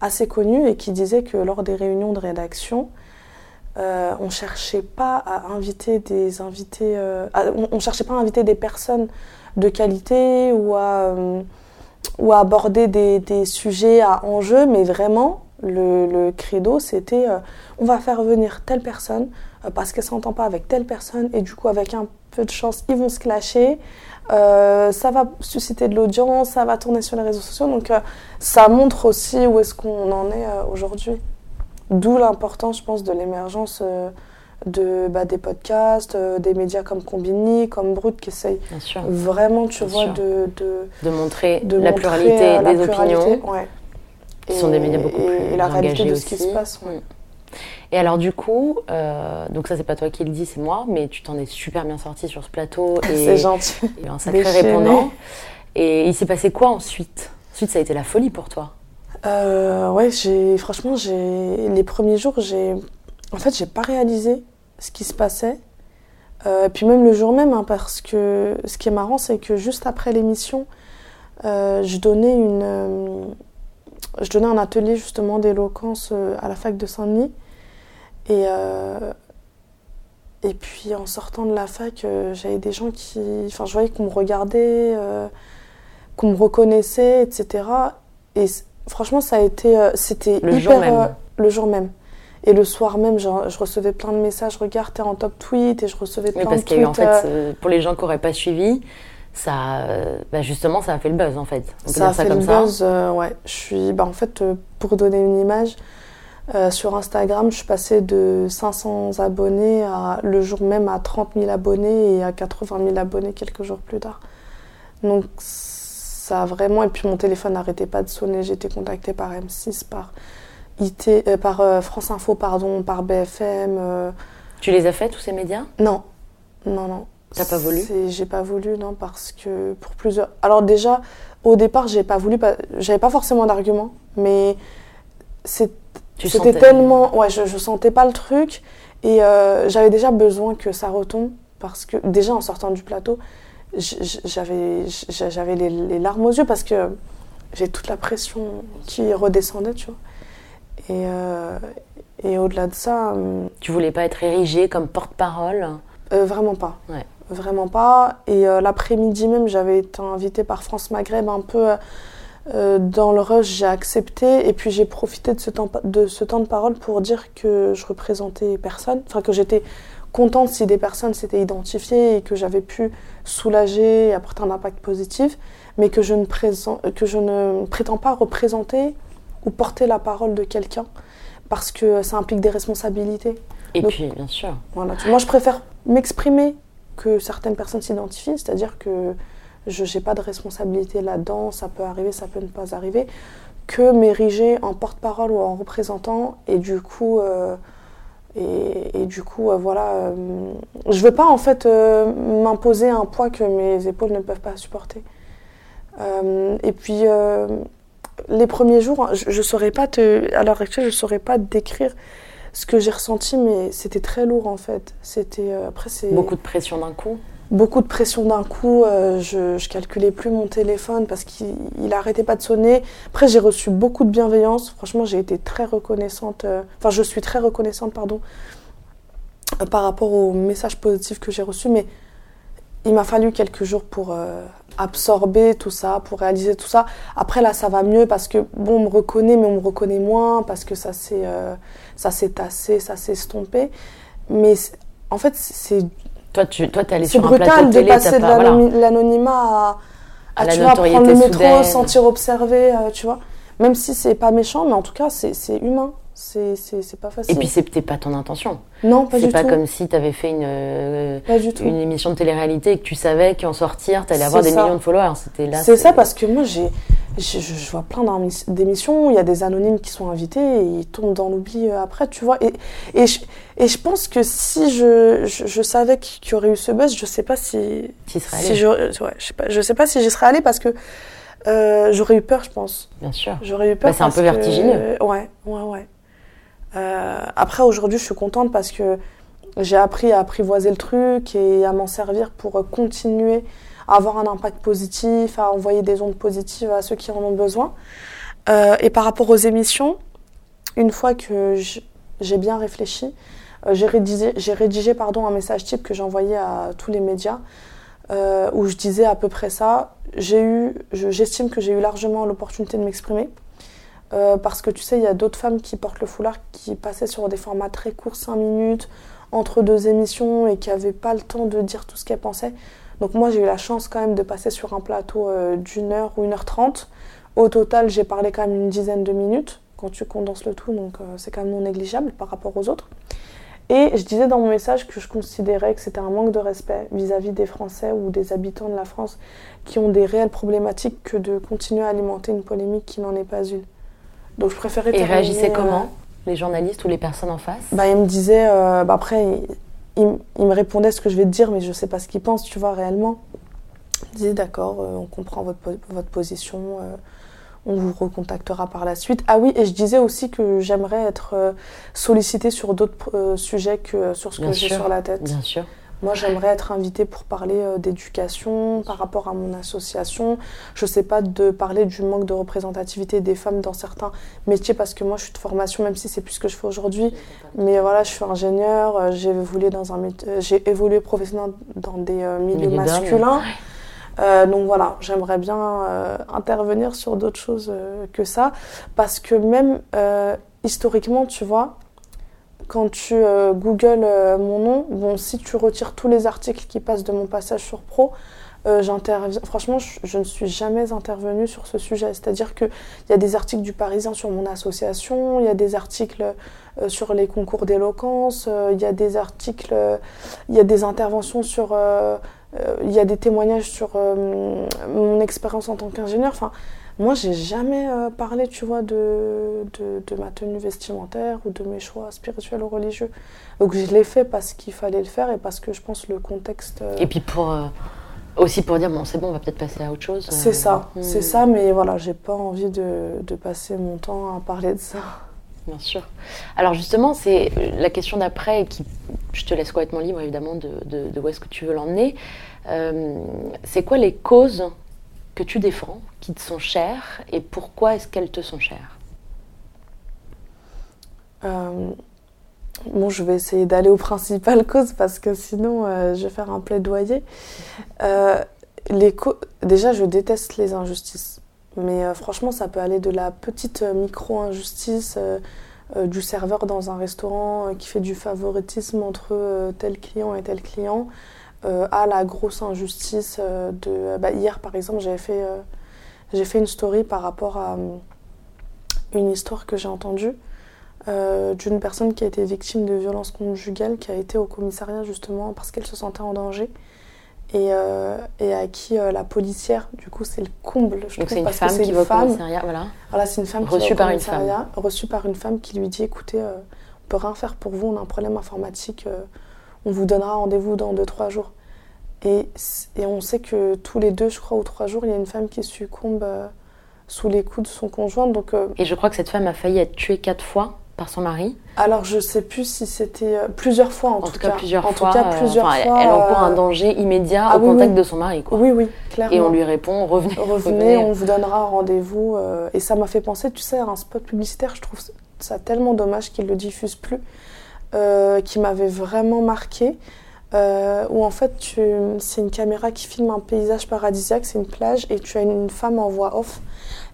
assez connue et qui disait que lors des réunions de rédaction, euh, on cherchait euh, cherchait pas à inviter des personnes de qualité ou à euh, aborder des, sujets à enjeu, mais vraiment, le, credo, c'était on va faire venir telle personne parce qu'elle s'entend pas avec telle personne, et du coup, avec un peu de chance, ils vont se clasher. Ça va susciter de l'audience, ça va tourner sur les réseaux sociaux, donc ça montre aussi où est-ce qu'on en est aujourd'hui. D'où l'importance, je pense, de l'émergence euh, de, bah, des podcasts, euh, des médias comme Combini, comme Brut, qui essayent vraiment, tu Bien vois, de, de, De montrer de la montrer, pluralité euh, la des pluralité, opinions. ouais. qui sont des médias beaucoup et, plus et la réalité de ce qui se passe. ouais. Mm. Et alors du coup, euh, donc ça c'est pas toi qui le dis, c'est moi, mais tu t'en es super bien sorti sur ce plateau et C'est gentil. eu un sacré Déchaîné. répondant. Et il s'est passé quoi ensuite? Ensuite ça a été la folie pour toi. Euh, ouais, j'ai franchement, j'ai les premiers jours, j'ai en fait, j'ai pas réalisé ce qui se passait. Euh, puis même le jour même, hein, parce que ce qui est marrant, c'est que juste après l'émission, euh, je donnais une, je donnais un atelier justement d'éloquence à la fac de Saint-Denis. Et et puis en sortant de la fac, j'avais des gens qui, enfin, je voyais qu'on me regardait. qu'on me reconnaissait, etc. franchement, ça a été, euh, c'était Le hyper jour même. euh, le jour même. Et le soir même, genre, je recevais plein de messages. Regarde, t'es en top tweet, et je recevais Oui, plein parce de qu'il y a eu en tweets. fait, euh, pour les gens qui n'auraient pas suivi, ça, bah, justement, ça a fait le buzz en fait. On peut ça a ça fait comme le ça. buzz, ouais. Je suis, bah, en fait, pour donner une image, euh, sur Instagram, je suis passée de 500 abonnés à, le jour même à 30 000 abonnés et à 80 000 abonnés quelques jours plus tard. Donc, ça a vraiment. Et puis, mon téléphone n'arrêtait pas de sonner. J'étais contactée par M6, par, IT, euh, par euh, France Info, pardon, par BFM. euh, Tu les as fait tous ces médias? Non, non, non. T'as pas voulu? C'est- J'ai pas voulu, non, parce que pour plusieurs. Alors déjà, au départ, j'ai pas voulu, pas- j'avais pas forcément d'argument, mais c'est- Tu c'était sentais. tellement, ouais, je, je sentais pas le truc et euh, j'avais déjà besoin que ça retombe parce que déjà en sortant du plateau, j'avais, les, les larmes aux yeux parce que j'ai toute la pression qui redescendait, tu vois. Et, euh, et au-delà de ça. hum, Tu voulais pas être érigée comme porte-parole? Euh, vraiment pas. Ouais. Vraiment pas. Et euh, l'après-midi même, j'avais été invitée par France Maghreb un peu euh, euh, dans le rush. J'ai accepté et puis j'ai profité de ce, temps, de ce temps de parole pour dire que je représentais personne. Enfin, que j'étais contente si des personnes s'étaient identifiées et que j'avais pu soulager et apporter un impact positif, mais que je ne, présent- que je ne prétends pas représenter ou porter la parole de quelqu'un parce que ça implique des responsabilités. Et Donc- puis, bien sûr. Voilà. Moi, je préfère m'exprimer que certaines personnes s'identifient, c'est-à-dire que je n'ai pas de responsabilité là-dedans, ça peut arriver, ça peut ne pas arriver, que m'ériger en porte-parole ou en représentant, et du coup, euh, et, du coup, euh, voilà, euh, je veux pas en fait euh, m'imposer un poids que mes épaules ne peuvent pas supporter. Euh, et puis, euh, les premiers jours, je, je saurais pas te, à l'heure actuelle, je saurais pas te décrire ce que j'ai ressenti, mais c'était très lourd en fait. C'était après c'est Beaucoup de pression d'un coup. Beaucoup de pression d'un coup. euh, je, calculais plus mon téléphone parce qu'il il arrêtait pas de sonner. Après j'ai reçu beaucoup de bienveillance. Franchement j'ai été très reconnaissante. euh, Enfin je suis très reconnaissante pardon par rapport aux messages positifs que j'ai reçus, mais il m'a fallu quelques jours pour euh, absorber tout ça, pour réaliser tout ça. Après là, ça va mieux parce que bon, on me reconnaît, mais on me reconnaît moins parce que ça s'est tassé, ça s'est estompé. Mais en fait, c'est Toi, tu toi, es allé sur un plateau brutal de télé, passer de pas- voilà. l'anonymat à, À à, la tu vois, prendre le métro, sentir observé, euh, tu vois. Même si c'est pas méchant, mais en tout cas, c'est humain. C'est c'est- c'est pas facile. Et puis, c'était pas ton intention. non, pas C'est du pas tout. comme si tu avais fait une, euh, Pas une émission de télé-réalité et que tu savais qu'en sortir, tu allais avoir C'est des ça. millions de followers. C'était là. C'est ça parce que moi, j'ai, je, vois plein d'émis- d'émissions, il y a des anonymes qui sont invités et ils tombent dans l'oubli euh, après, tu vois. Et, et, je, et je pense que si je, je, je savais qu'il y aurait eu ce buzz, je sais pas si. Si je, ouais, je sais pas, je sais pas si j'y serais allée parce que euh, j'aurais eu peur, je pense. bien sûr. J'aurais eu peur. Bah, c'est un peu que- vertigineux. Ouais, ouais, ouais. Euh, après, aujourd'hui, je suis contente parce que j'ai appris à apprivoiser le truc et à m'en servir pour continuer à avoir un impact positif, à envoyer des ondes positives à ceux qui en ont besoin. Euh, et par rapport aux émissions, une fois que j'ai bien réfléchi, euh, j'ai rédigé, pardon, un message type que envoyé à tous les médias où je disais à peu près ça. J'estime que j'ai eu largement l'opportunité de m'exprimer. Euh, parce que tu sais, il y a d'autres femmes qui portent le foulard qui passaient sur des formats très courts, 5 minutes, entre deux émissions et qui n'avaient pas le temps de dire tout ce qu'elles pensaient. Donc moi, j'ai eu la chance quand même de passer sur un plateau euh, d'une heure ou une heure trente. Au total, j'ai parlé quand même une dizaine de minutes quand tu condenses le tout, donc euh, c'est quand même non négligeable par rapport aux autres. Et je disais dans mon message que je considérais que c'était un manque de respect vis-à-vis des Français ou des habitants de la France qui ont des réelles problématiques que de continuer à alimenter une polémique qui n'en est pas une. Donc je préférais Et réagissaient euh, comment Les journalistes ou les personnes en face? Bah, il me disait, euh, bah, après, il, il- il me répondait ce que je vais te dire, mais je sais pas ce qu'il pense, tu vois, réellement. Il disait, d'accord, euh, on comprend votre, votre position, euh, on vous recontactera par la suite. Ah oui, et je disais aussi que j'aimerais être sollicitée sur d'autres sujets que sur ce Bien que j'ai sur la tête. Bien sûr. Moi, j'aimerais être invitée pour parler euh, d'éducation par rapport à mon association. Je sais pas de parler du manque de représentativité des femmes dans certains métiers parce que moi, je suis de formation, même si c'est plus ce que je fais aujourd'hui. Mais voilà, je suis ingénieure, euh, j'ai évolué dans un euh, j'ai évolué professionnellement dans des euh, milieux masculins. Donc voilà, j'aimerais bien intervenir sur d'autres choses que ça, parce que même historiquement, tu vois, quand tu euh, googles euh, mon nom, bon, si tu retires tous les articles qui passent de mon passage sur Pro, euh. Franchement, je, ne suis jamais intervenue sur ce sujet. C'est-à-dire qu'il y a des articles du Parisien sur mon association, il y a des articles euh, sur les concours d'éloquence, il y a des articles, il y a des interventions sur. il y a des témoignages sur mon expérience en tant qu'ingénieur. Enfin, moi, j'ai jamais euh, parlé, tu vois, de, de, de ma tenue vestimentaire ou de mes choix spirituels ou religieux. Donc, je l'ai fait parce qu'il fallait le faire et parce que je pense le contexte. euh, Et puis pour euh, aussi pour dire bon c'est bon on va peut-être passer à autre chose. c'est ça, hmm, c'est ça, mais voilà, j'ai pas envie de, de passer mon temps à parler de ça. Bien sûr. Alors justement c'est la question d'après qui je te laisse complètement libre évidemment de, de, de où est-ce que tu veux l'emmener. Euh, c'est quoi les causes que tu défends, qui te sont chères et pourquoi est-ce qu'elles te sont chères? Euh, bon, je vais essayer d'aller aux principales causes parce que sinon, euh, je vais faire un plaidoyer. Euh, Déjà, je déteste les injustices. Mais euh, franchement, ça peut aller de la petite micro-injustice du serveur dans un restaurant qui fait du favoritisme entre tel client et tel client à la grosse injustice euh, de... bah, hier, par exemple, j'avais fait, euh, j'ai fait une story par rapport à euh, une histoire que j'ai entendue euh, d'une personne qui a été victime de violences conjugales, qui a été au commissariat justement parce qu'elle se sentait en danger. Et, euh, et à qui euh, la policière, du coup, c'est le comble. Je Donc c'est une parce que femme qui une va au femme. commissariat, voilà. Voilà, c'est une femme Reçue qui va par une commissariat, reçue par une femme qui lui dit écoutez, euh, on peut rien faire pour vous, on a un problème informatique, euh, on vous donnera rendez-vous dans 2-3 jours. Et, et on sait que tous les deux, je crois, ou trois jours, il y a une femme qui succombe euh, sous les coups de son conjoint. Donc, euh, Et je crois que cette femme a failli être tuée quatre fois par son mari. alors je sais plus si c'était euh, plusieurs fois en, En, tout cas, plusieurs en fois. tout cas, plusieurs elle- fois. Elle encourt un danger immédiat ah au oui, contact oui. de son mari, quoi. Oui, oui, clairement. Et on lui répond revenez. Revenez, on vous donnera rendez-vous. et ça m'a fait penser, tu sais, à un spot publicitaire, je trouve ça tellement dommage qu'ils le diffusent plus, euh, qui m'avait vraiment marqué. euh, où en fait, c'est une caméra qui filme un paysage paradisiaque, c'est une plage, et tu as une femme en voix off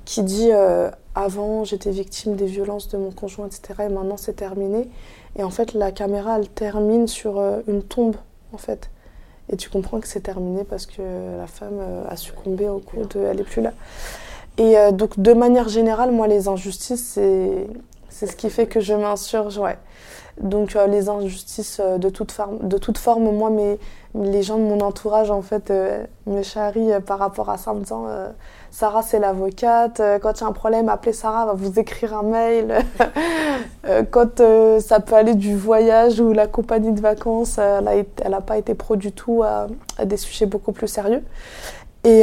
qui dit euh, Avant, j'étais victime des violences de mon conjoint, etc., et maintenant c'est terminé. Et en fait, la caméra, elle termine sur une tombe, en fait. Et tu comprends que c'est terminé parce que la femme a succombé au coup de. Elle est plus là. Et donc, de manière générale, moi, les injustices, c'est, c'est ce qui fait que je m'insurge, ouais. Donc, euh, les injustices euh, de, toute de toute forme, moi, mes, les gens de mon entourage, en fait, euh, me charrient par rapport à ça en me disant Sarah, c'est l'avocate. quand il y a un problème, appelez Sarah, elle va vous écrire un mail. Quand ça peut aller du voyage ou la compagnie de vacances, elle n'a pas été pro du tout à, à des sujets beaucoup plus sérieux. Et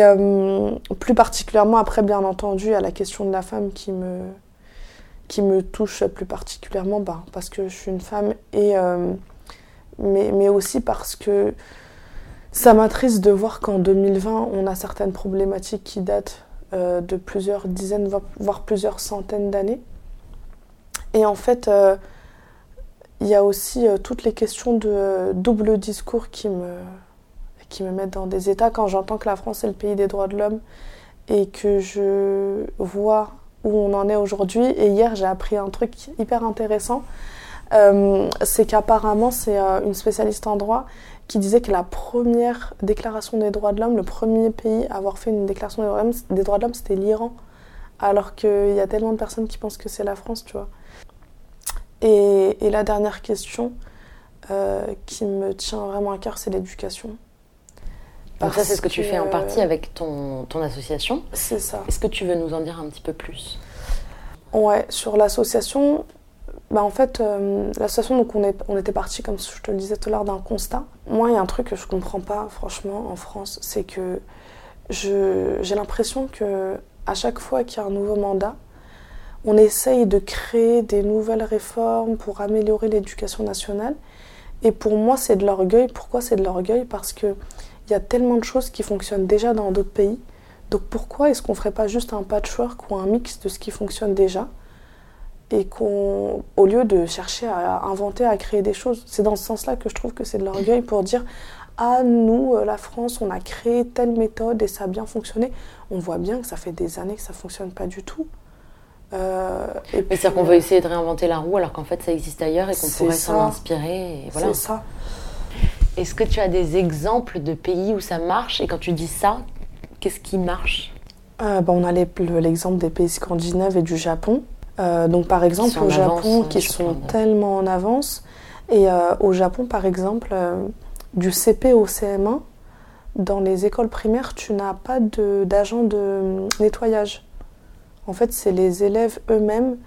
plus particulièrement, après, bien entendu, à la question de la femme qui me, qui me touche plus particulièrement, bah, parce que je suis une femme, et, euh, mais, mais aussi parce que ça m'attriste de voir qu'en 2020, on a certaines problématiques qui datent euh, de plusieurs dizaines, vo- voire plusieurs centaines d'années. Et en fait, euh, il y a aussi toutes les questions de double discours qui me, qui me mettent dans des états quand j'entends que la France est le pays des droits de l'homme et que je vois où on en est aujourd'hui. Et hier, j'ai appris un truc hyper intéressant. Euh, c'est qu'apparemment, c'est euh, une spécialiste en droit qui disait que la première déclaration des droits de l'homme, le premier pays à avoir fait une déclaration des droits de l'homme, c'était l'Iran. Alors qu'il y a tellement de personnes qui pensent que c'est la France, tu vois. Et, et la dernière question euh, qui me tient vraiment à cœur, c'est l'éducation. Donc ça, c'est ce que Parce tu fais en partie avec ton, ton association. C'est ça. Est-ce que tu veux nous en dire un petit peu plus? Ouais, sur l'association, bah en fait, euh, l'association, donc on, est, on était parti, comme je te le disais tout à l'heure, d'un constat. Moi, il y a un truc que je comprends pas, franchement, en France, c'est que je- j'ai l'impression que à chaque fois qu'il y a un nouveau mandat, on essaye de créer des nouvelles réformes pour améliorer l'éducation nationale. Et pour moi, c'est de l'orgueil. Pourquoi c'est de l'orgueil? Parce que il y a tellement de choses qui fonctionnent déjà dans d'autres pays. Donc pourquoi est-ce qu'on ferait pas juste un patchwork ou un mix de ce qui fonctionne déjà et qu'on, au lieu de chercher à inventer, à créer des choses, c'est dans ce sens-là que je trouve que c'est de l'orgueil pour dire ah nous, euh, la France, on a créé telle méthode et ça a bien fonctionné. On voit bien que ça fait des années que ça fonctionne pas du tout. Euh, et Mais c'est-à-dire qu'on veut essayer de réinventer la roue alors qu'en fait ça existe ailleurs et qu'on pourrait s'en inspirer. Voilà. C'est ça. Est-ce que tu as des exemples de pays où ça marche? Et quand tu dis ça, qu'est-ce qui marche? Euh, bah, on a l'exemple des pays scandinaves et du Japon. Euh, donc par exemple au Japon, avance, qui sont crois. tellement en avance. Et euh, au Japon, par exemple, euh, du CP au CM1, dans les écoles primaires, tu n'as pas de- d'agent de, euh, nettoyage. En fait, c'est les élèves eux-mêmes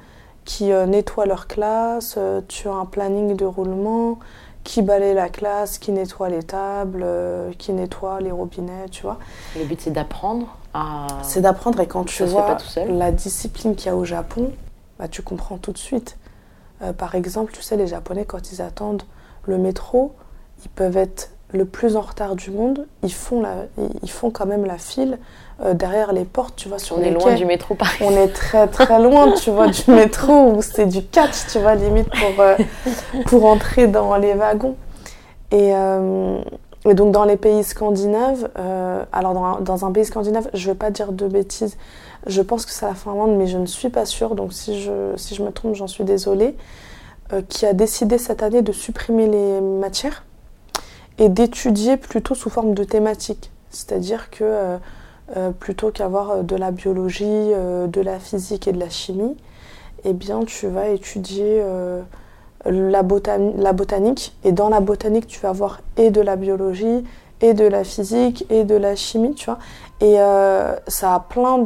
qui nettoient leur classe, tu as un planning de roulement, qui balaye la classe, qui nettoie les tables, euh, qui nettoie les robinets, tu vois. Le but c'est d'apprendre à. C'est d'apprendre et quand tu Ça vois tout seul. la discipline qu'il y a au Japon, bah, tu comprends tout de suite. Euh, par exemple, tu sais, les Japonais, quand ils attendent le métro, ils peuvent être le plus en retard du monde. Ils font, la, ils- font quand même la file euh, derrière les portes, tu vois, sur On les est loin quais. du métro par On est très très loin, tu vois, du métro où c'est du catch, tu vois, limite pour, euh, pour entrer dans les wagons. Et, euh, et donc dans les pays scandinaves, alors dans, un- dans un pays scandinave, je ne vais pas dire de bêtises, je pense que c'est la Finlande, mais je ne suis pas sûre, donc si je, si je me trompe, j'en suis désolée, qui a décidé cette année de supprimer les matières et d'étudier plutôt sous forme de thématique. C'est-à-dire que euh, euh, plutôt qu'avoir euh, de la biologie, de la physique et de la chimie, eh bien tu vas étudier la, botani- la botanique. Et dans la botanique, tu vas avoir et de la biologie, et de la physique, et de la chimie, tu vois. Et ça a plein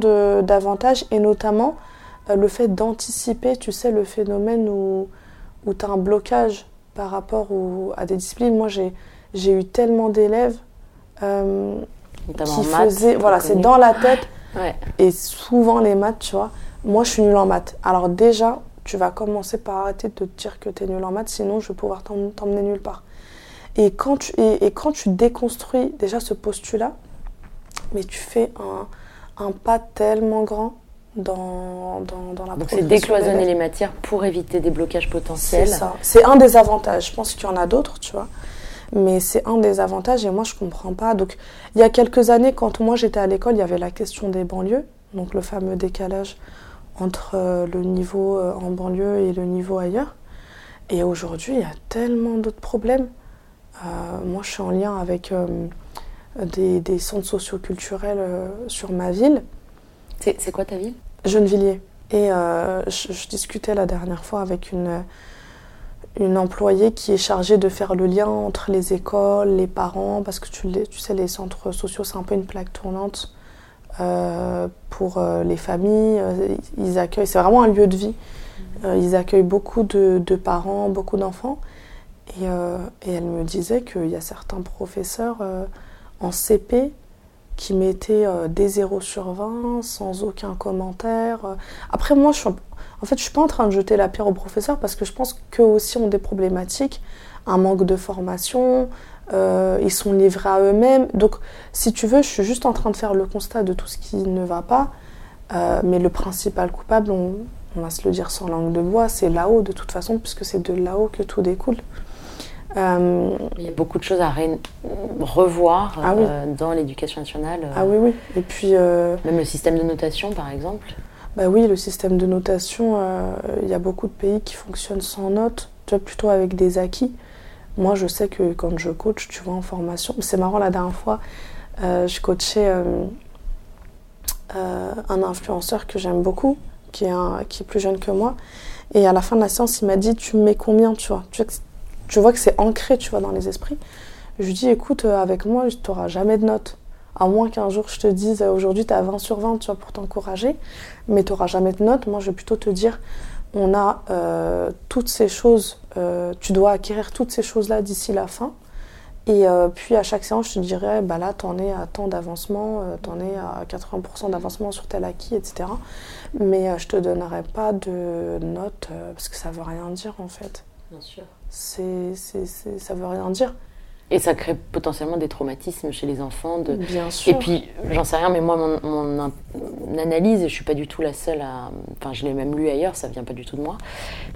d'avantages, et notamment le fait d'anticiper, tu sais, le phénomène où, où tu as un blocage par rapport à des disciplines. Moi, j'ai j'ai eu tellement d'élèves euh, qui faisaient. Voilà, c'est dans la tête. Ouais. Et souvent, les maths, tu vois, moi, je suis nulle en maths. Alors, déjà, tu vas commencer par arrêter de te dire que tu es nulle en maths, sinon, je vais pouvoir t'em- t'emmener nulle part. Et quand, tu, et, et quand tu déconstruis déjà ce postulat, mais tu fais un, un pas tellement grand dans, dans, dans la Donc c'est décloisonner les matières pour éviter des blocages c'est potentiels. ça. C'est un des avantages. Je pense qu'il y en a d'autres, tu vois. Mais c'est un des avantages et moi, je comprends pas. Donc, il y a quelques années, quand moi j'étais à l'école, il y avait la question des banlieues. Donc, le fameux décalage entre euh, le niveau euh, en banlieue et le niveau ailleurs. Et aujourd'hui, il y a tellement d'autres problèmes. Euh, moi, je suis en lien avec euh, des, des centres socioculturels euh, sur ma ville. C'est quoi ta vie Gennevilliers. Et je, je discutais la dernière fois avec une, une employée qui est chargée de faire le lien entre les écoles, les parents, parce que tu, tu sais, les centres sociaux, c'est un peu une plaque tournante euh, pour euh, les familles. Euh, Ils accueillent, c'est vraiment un lieu de vie. Ils accueillent beaucoup de, parents, beaucoup d'enfants. Et, et elle me disait qu'il y a certains professeurs en CP qui mettaient des 0 sur 20 sans aucun commentaire. Après, moi, je suis, en fait, je suis pas en train de jeter la pierre aux professeurs parce que je pense qu'eux aussi ont des problématiques, un manque de formation, euh, ils sont livrés à eux-mêmes. Donc, si tu veux, je suis juste en train de faire le constat de tout ce qui ne va pas. Euh, mais le principal coupable, on, on va se le dire sans langue de bois, c'est là-haut de toute façon, puisque c'est de là-haut que tout découle. Euh, Il y a beaucoup de choses à revoir Ah oui. dans l'éducation nationale. ah oui, oui. Et puis, Même le système de notation, par exemple. Bah oui, le système de notation, euh, il y a beaucoup de pays qui fonctionnent sans notes, tu vois, plutôt avec des acquis. Moi, je sais que quand je coach, tu vois, en formation, c'est marrant, la dernière fois, euh, je coachais euh, euh, un influenceur que j'aime beaucoup, qui est, un- qui est plus jeune que moi. Et à la fin de la séance, il m'a dit Tu me mets combien tu vois, tu vois, que, tu vois que c'est ancré tu vois, dans les esprits. Je lui dis Écoute, avec moi, tu n'auras jamais de notes. À moins qu'un jour je te dise Aujourd'hui, tu as 20 sur 20 tu vois, pour t'encourager, mais tu n'auras jamais de notes. Moi, je vais plutôt te dire On a euh, toutes ces choses, euh, tu dois acquérir toutes ces choses-là d'ici la fin. Et euh, puis à chaque séance, je te dirais, bah là, t'en es à tant d'avancement, t'en es à 80% d'avancement sur tel acquis, etc. Mais je te donnerai pas de notes parce que ça veut rien dire en fait. Bien sûr. C'est- ça veut rien dire. Et ça crée potentiellement des traumatismes chez les enfants. De... Bien sûr. Et puis, j'en sais rien, mais moi, mon, mon in- mon analyse, et je suis pas du tout la seule à. Enfin, je l'ai même lu ailleurs, ça vient pas du tout de moi.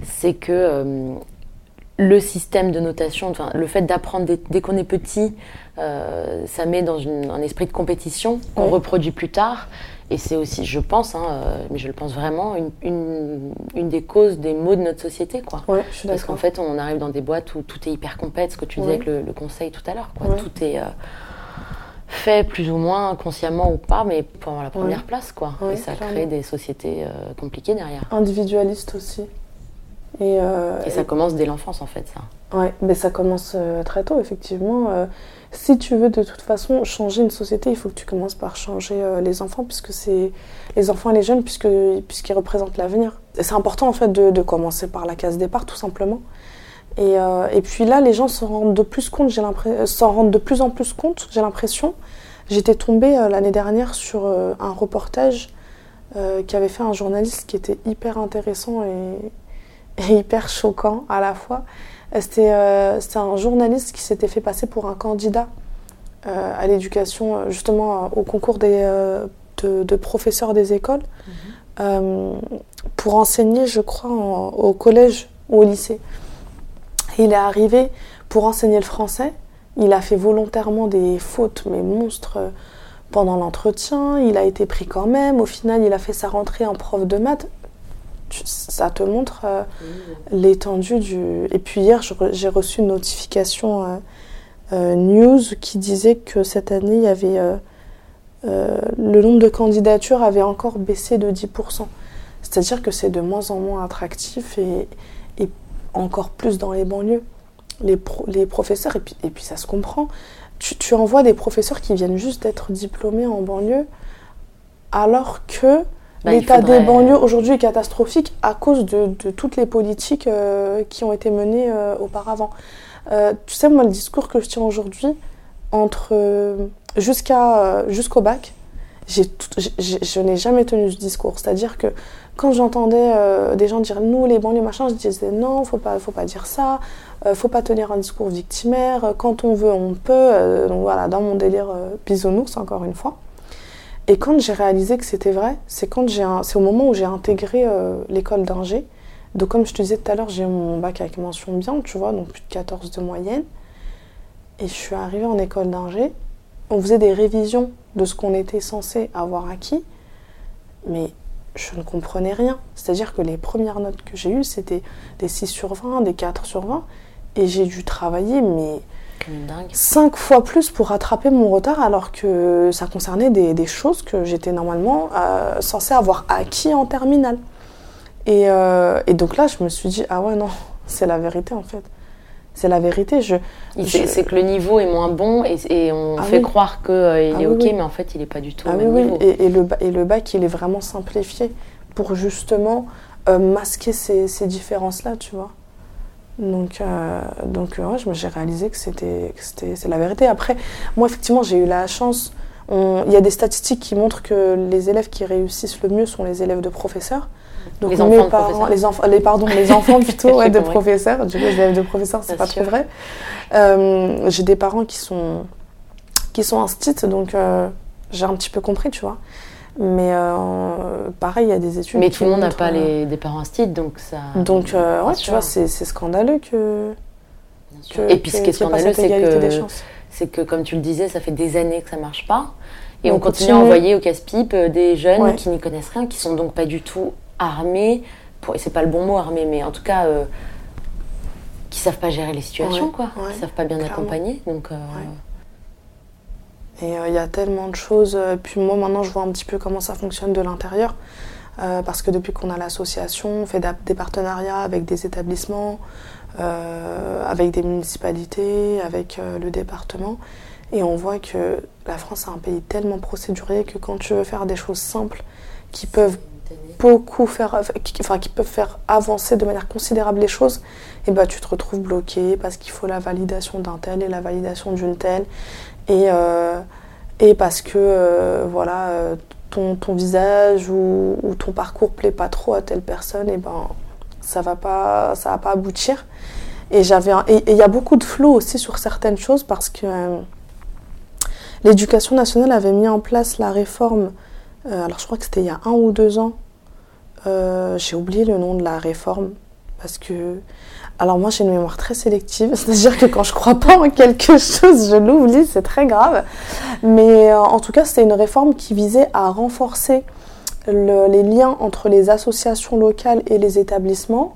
C'est que euh, le système de notation, enfin, le fait d'apprendre dès, dès qu'on est petit, euh, ça met dans une- un esprit de compétition qu'on Ouais. reproduit plus tard. Et c'est aussi, je pense, hein, euh, mais je le pense vraiment, une, une- une des causes des maux de notre société. Quoi. Ouais, je suis Parce qu'en fait, on arrive dans des boîtes où tout est hyper compète, ce que tu disais Ouais. avec le, le conseil tout à l'heure. Ouais. Tout est euh, fait plus ou moins consciemment ou pas, mais pour avoir la première place. Quoi. Et ça clairement. crée des sociétés euh, compliquées derrière. Individualiste aussi. Et, euh, Et ça commence dès l'enfance, en fait, ça. Ouais, mais ça commence très tôt, effectivement. Euh, si tu veux de toute façon changer une société, il faut que tu commences par changer euh, les enfants, puisque c'est les enfants et les jeunes, puisqu'ils représentent l'avenir. C'est important en fait de, de commencer par la case départ, tout simplement. Et, euh, et puis là, les gens s'en rendent de plus compte, j'ai l'impression, s'en rendent de plus en plus compte, j'ai l'impression. J'étais tombée euh, l'année dernière sur euh, un reportage euh, qu'avait fait un journaliste qui était hyper intéressant et hyper choquant à la fois. Euh, C'était euh, c'était un journaliste qui s'était fait passer pour un candidat euh, à l'éducation, justement au concours des, de, de professeurs des écoles, euh, pour enseigner, je crois, en- au collège ou au lycée. Il est arrivé pour enseigner le français. Il a fait volontairement des fautes, mais monstres, pendant l'entretien. Il a été pris quand même. Au final, il a fait sa rentrée en prof de maths. Ça te montre euh, l'étendue du. Et puis hier, j'ai reçu une notification euh, euh, news qui disait que cette année, il y avait le nombre de candidatures avait encore baissé de 10%. C'est-à-dire que c'est de moins en moins attractif et, encore plus dans les banlieues. Les, pro- les professeurs, et puis, et puis ça se comprend, tu, envoies des professeurs qui viennent juste d'être diplômés en banlieue, alors que l'état faudrait- des banlieues aujourd'hui est catastrophique à cause de, de toutes les politiques euh, qui ont été menées euh, auparavant. Euh, tu sais, moi, le discours que je tiens aujourd'hui, entre jusqu'à jusqu'au bac, j'ai je n'ai jamais tenu ce discours. C'est-à-dire que quand j'entendais des gens dire nous, les banlieues, machin, je disais non, faut pas, faut pas dire ça, faut pas tenir un discours victimaire. Quand on veut, on peut. Donc voilà, dans mon délire bisounours, encore une fois. Et quand j'ai réalisé que c'était vrai, c'est quand j'ai c'est au moment où j'ai intégré euh, l'école d'ingé. Donc comme je te disais tout à l'heure, j'ai mon bac avec mention bien, tu vois, donc plus de 14 de moyenne. Et je suis arrivée en école d'ingé. On faisait des révisions de ce qu'on était censé avoir acquis, mais je ne comprenais rien. C'est-à-dire que les premières notes que j'ai eues, c'était des 6 sur 20, des 4 sur 20. Et j'ai dû travailler, mais. Cinq fois plus pour rattraper mon retard alors que ça concernait des, des choses que j'étais normalement euh, censée avoir acquis en terminale. Et, euh, et donc là, je me suis dit, ah ouais, non, c'est la vérité en fait. C'est la vérité. Je, Il- je- C'est que le niveau est moins bon et, et on Ah fait oui. croire qu'il est Ah oui, OK, oui. mais en fait, il n'est pas du tout Ah au même niveau. Et, et le, ba- et le bac, il est vraiment simplifié pour justement euh, masquer ces, ces différences-là, tu vois. Donc, euh, donc euh, ouais, je me- j'ai réalisé que c'était la vérité. Après, moi, effectivement, j'ai eu la chance. Il y a des statistiques qui montrent que les élèves qui réussissent le mieux sont les élèves de professeurs. Donc Les mes enfants de parents, professeurs. les enfants, les pardon, les enfants plutôt, ouais, de professeurs. Du coup, les élèves de professeurs, c'est pas trop sûr. vrai. Euh, j'ai des parents qui sont qui sont instits, donc j'ai un petit peu compris, tu vois. Mais euh, pareil, il y a des études. Mais tout le monde n'a pas euh, les, des parents instits, donc ça. Donc, euh, ouais, tu vois, c'est c'est scandaleux que. Et puis ce qui est scandaleux, c'est que, c'est que, comme tu le disais, ça fait des années que ça marche pas. Et On on, continue, continue. à envoyer au casse-pipe des jeunes Ouais. qui n'y connaissent rien, qui sont donc pas du tout armés. Pour... C'est pas le bon mot armés, mais en tout cas, euh, qui savent pas gérer les situations, Ouais, quoi. ouais, qui savent pas bien clairement. accompagner. Donc, Et euh, il y a tellement de choses. euh, Puis moi, maintenant, je vois un petit peu comment ça fonctionne de l'intérieur. Euh, parce que depuis qu'on a l'association, on fait des partenariats avec des établissements, avec des municipalités, avec le département. Et on voit que la France est un pays tellement procéduré que quand tu veux faire des choses simples qui peuvent beaucoup faire, enfin, qui peuvent faire avancer de manière considérable les choses, et ben tu te retrouves bloqué parce qu'il faut la validation d'un tel et la validation d'une telle. Et, euh, et parce que euh, voilà, euh, ton, ton visage ou, ton parcours plaît pas trop à telle personne, et ben ça va pas, ça va pas aboutir. Et j'avais il y a beaucoup de flou aussi sur certaines choses parce que l'éducation nationale avait mis en place la réforme. alors je crois que c'était il y a un ou deux ans. J'ai oublié le nom de la réforme, Parce que. Alors, moi, j'ai une mémoire très sélective. C'est-à-dire que quand je crois pas en quelque chose, je l'oublie, c'est très grave. Mais euh, en tout cas, c'était une réforme qui visait à renforcer le- les liens entre les associations locales et les établissements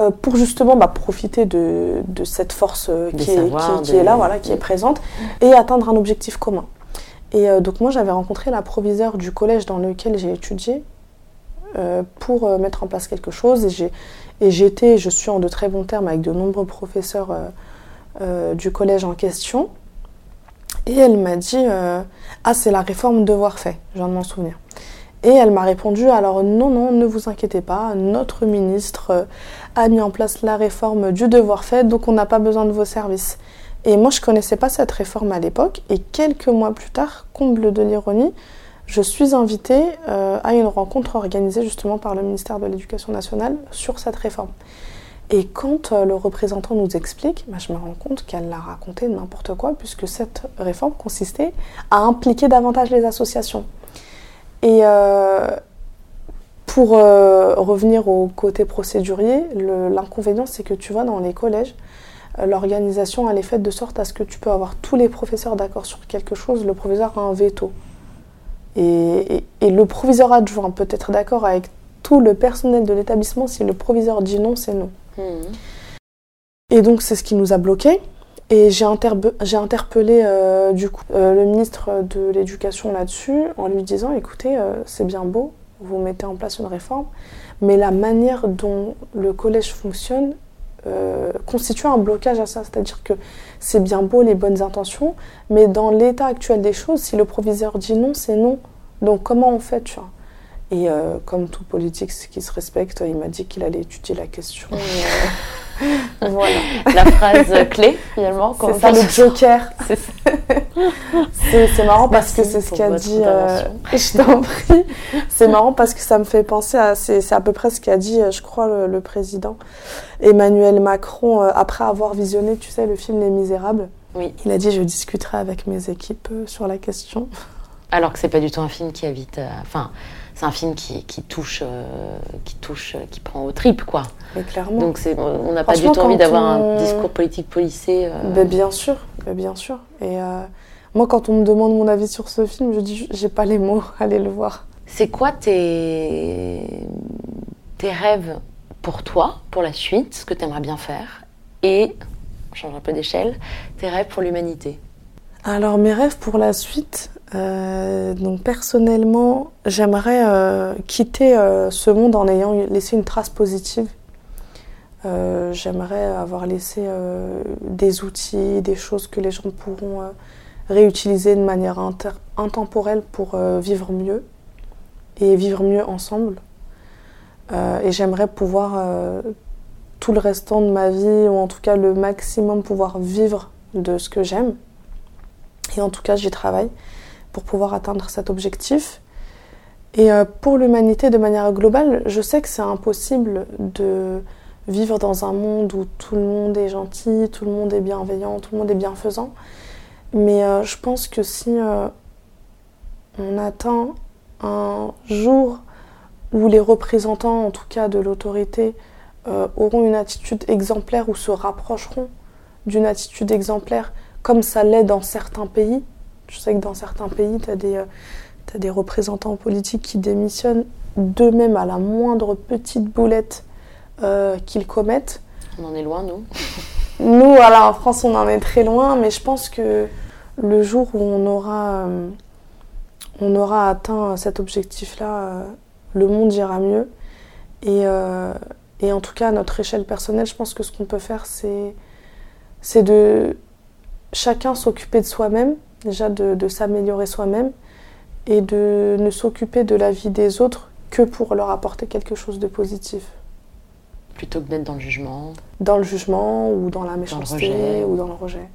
euh, pour justement bah, profiter de, de cette force euh, qui, est, qui- là, voilà, qui est présente, et atteindre un objectif commun. Et euh, donc moi, j'avais rencontré la proviseure du collège dans lequel j'ai étudié pour mettre en place quelque chose. Et j'ai et j'étais, je suis en de très bons termes avec de nombreux professeurs euh, euh, du collège en question. Et elle m'a dit euh, Ah, c'est la réforme devoir fait, je viens de m'en souvenir. Et elle m'a répondu Alors, non, non, ne vous inquiétez pas, notre ministre a mis en place la réforme du devoir fait, donc on n'a pas besoin de vos services. Et moi, je connaissais pas cette réforme à l'époque. Et quelques mois plus tard, comble de l'ironie, je suis invitée euh, à une rencontre organisée justement par le ministère de l'Éducation nationale sur cette réforme. Et quand euh, le représentant nous explique, bah, je me rends compte qu'elle a raconté n'importe quoi, puisque cette réforme consistait à impliquer davantage les associations. Et euh, pour revenir au côté procédurier, l'inconvénient, c'est que tu vois, dans les collèges, l'organisation, elle est faite de sorte à ce que tu peux avoir tous les professeurs d'accord sur quelque chose, le proviseur a un veto. Et, et- et le proviseur adjoint peut être d'accord avec tout le personnel de l'établissement, si le proviseur dit non, c'est non. Mhm. Et donc c'est ce qui nous a bloqués. Et j'ai interpellé euh, du coup euh, le ministre de l'Éducation là-dessus en lui disant écoutez, euh, c'est bien beau, vous mettez en place une réforme, mais la manière dont le collège fonctionne euh, constitue un blocage à ça. C'est-à-dire que c'est bien beau les bonnes intentions, mais dans l'état actuel des choses, si le proviseur dit non, c'est non. Donc comment on fait tu vois? Et euh, comme tout politique qui se respecte, il m'a dit qu'il allait étudier la question. Voilà. La phrase clé, finalement. C'est ça le joker. C'est ça. C'est c'est marrant parce que c'est ce qu'a dit. euh, je t'en prie. C'est marrant parce que ça me fait penser à. C'est à peu près ce qu'a dit, euh, je crois, le, le président Emmanuel Macron euh, après avoir visionné, tu sais, le film Les Misérables. Oui. Il a dit Je discuterai avec mes équipes sur la question. Alors que c'est pas du tout un film qui invite. Enfin, c'est un film qui, qui touche, euh, qui touche, qui prend aux tripes, quoi. Mais clairement. Donc c'est, on n'a pas du tout envie d'avoir on- un discours politique policé. euh, Ben, bien sûr, ben, bien sûr. Et euh, moi, quand on me demande mon avis sur ce film, je dis J'ai pas les mots, allez le voir. C'est quoi tes, tes rêves pour toi, pour la suite, ce que tu aimerais bien faire? Et, on change un peu d'échelle, tes rêves pour l'humanité Alors mes rêves pour la suite, euh, donc personnellement, j'aimerais euh, quitter euh, ce monde en ayant laissé une trace positive. Euh, j'aimerais avoir laissé euh, des outils, des choses que les gens pourront euh, réutiliser de manière intemporelle pour vivre mieux et vivre mieux ensemble. Et j'aimerais pouvoir tout le restant de ma vie, ou en tout cas le maximum pouvoir vivre de ce que j'aime. Et en tout cas, j'y travaille pour pouvoir atteindre cet objectif. Et pour l'humanité de manière globale, je sais que c'est impossible de vivre dans un monde où tout le monde est gentil, tout le monde est bienveillant, tout le monde est bienfaisant. Mais euh, je pense que si euh, on atteint un jour où les représentants, en tout cas de l'autorité, euh, auront une attitude exemplaire ou se rapprocheront d'une attitude exemplaire, comme ça l'est dans certains pays. Je sais que dans certains pays, tu as des, t'as des représentants politiques qui démissionnent d'eux-mêmes à la moindre petite boulette euh, qu'ils commettent. On en est loin, nous. Nous, voilà, en France, on en est très loin, mais je pense que le jour où on aura, euh, on aura atteint cet objectif-là, euh, le monde ira mieux. Et, et en tout cas, à notre échelle personnelle, je pense que ce qu'on peut faire, c'est, c'est de chacun s'occuper de soi-même, déjà de, de s'améliorer soi-même, et de ne s'occuper de la vie des autres que pour leur apporter quelque chose de positif Plutôt que d'être dans le jugement. dans le jugement ou dans la méchanceté rejet. ou dans le rejet.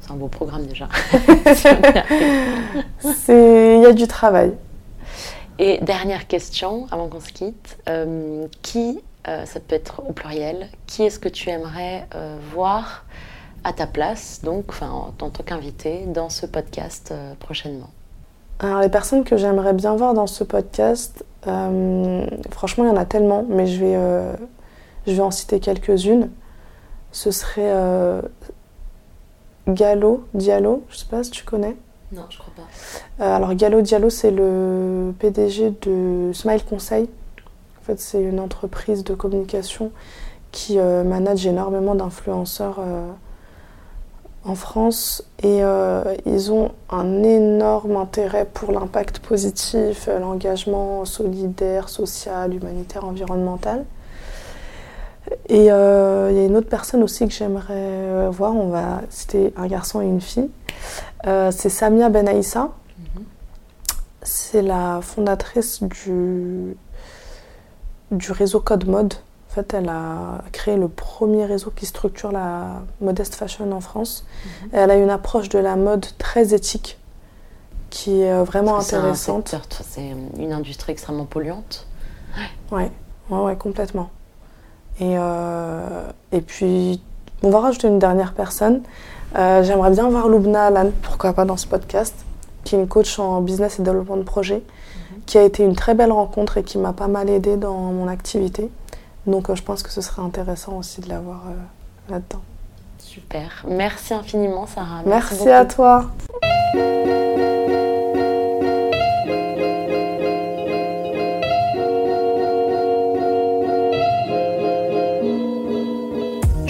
C'est un beau programme déjà. Il y a du travail. Et dernière question, avant qu'on se quitte. Euh, qui, euh, ça peut être au pluriel, qui est-ce que tu aimerais euh, voir à ta place, donc en, tant qu'invité, dans ce podcast prochainement? Alors les personnes que j'aimerais bien voir dans ce podcast, euh, franchement il y en a tellement, mais je vais, euh, Je vais en citer quelques-unes. Ce serait euh, Gallo Diallo, je sais pas si tu connais. Non, je crois pas. Alors Gallo Diallo, c'est le PDG de Smile Conseil. En fait, c'est une entreprise de communication qui manage énormément d'influenceurs en France et euh, ils ont un énorme intérêt pour l'impact positif, euh, l'engagement solidaire, social, humanitaire, environnemental. Et euh, il y a une autre personne aussi que j'aimerais voir, on va citer un garçon et une fille. Euh, c'est Samia Benaïssa. C'est la fondatrice du, du réseau Code Mode. En fait, elle a créé le premier réseau qui structure la modeste fashion en France. Et elle a une approche de la mode très éthique qui est euh, vraiment que c'est un intéressante. une industrie extrêmement polluante. Ouais, ouais, ouais, complètement. Et, euh, et puis, on va rajouter une dernière personne. Euh, J'aimerais bien voir Loubna Alan, pourquoi pas dans ce podcast, qui est une coach en business et développement de projet, qui a été une très belle rencontre et qui m'a pas mal aidée dans mon activité. Donc, euh, je pense que ce serait intéressant aussi de l'avoir euh, là-dedans. Super. Merci infiniment, Sarah. Merci, à toi.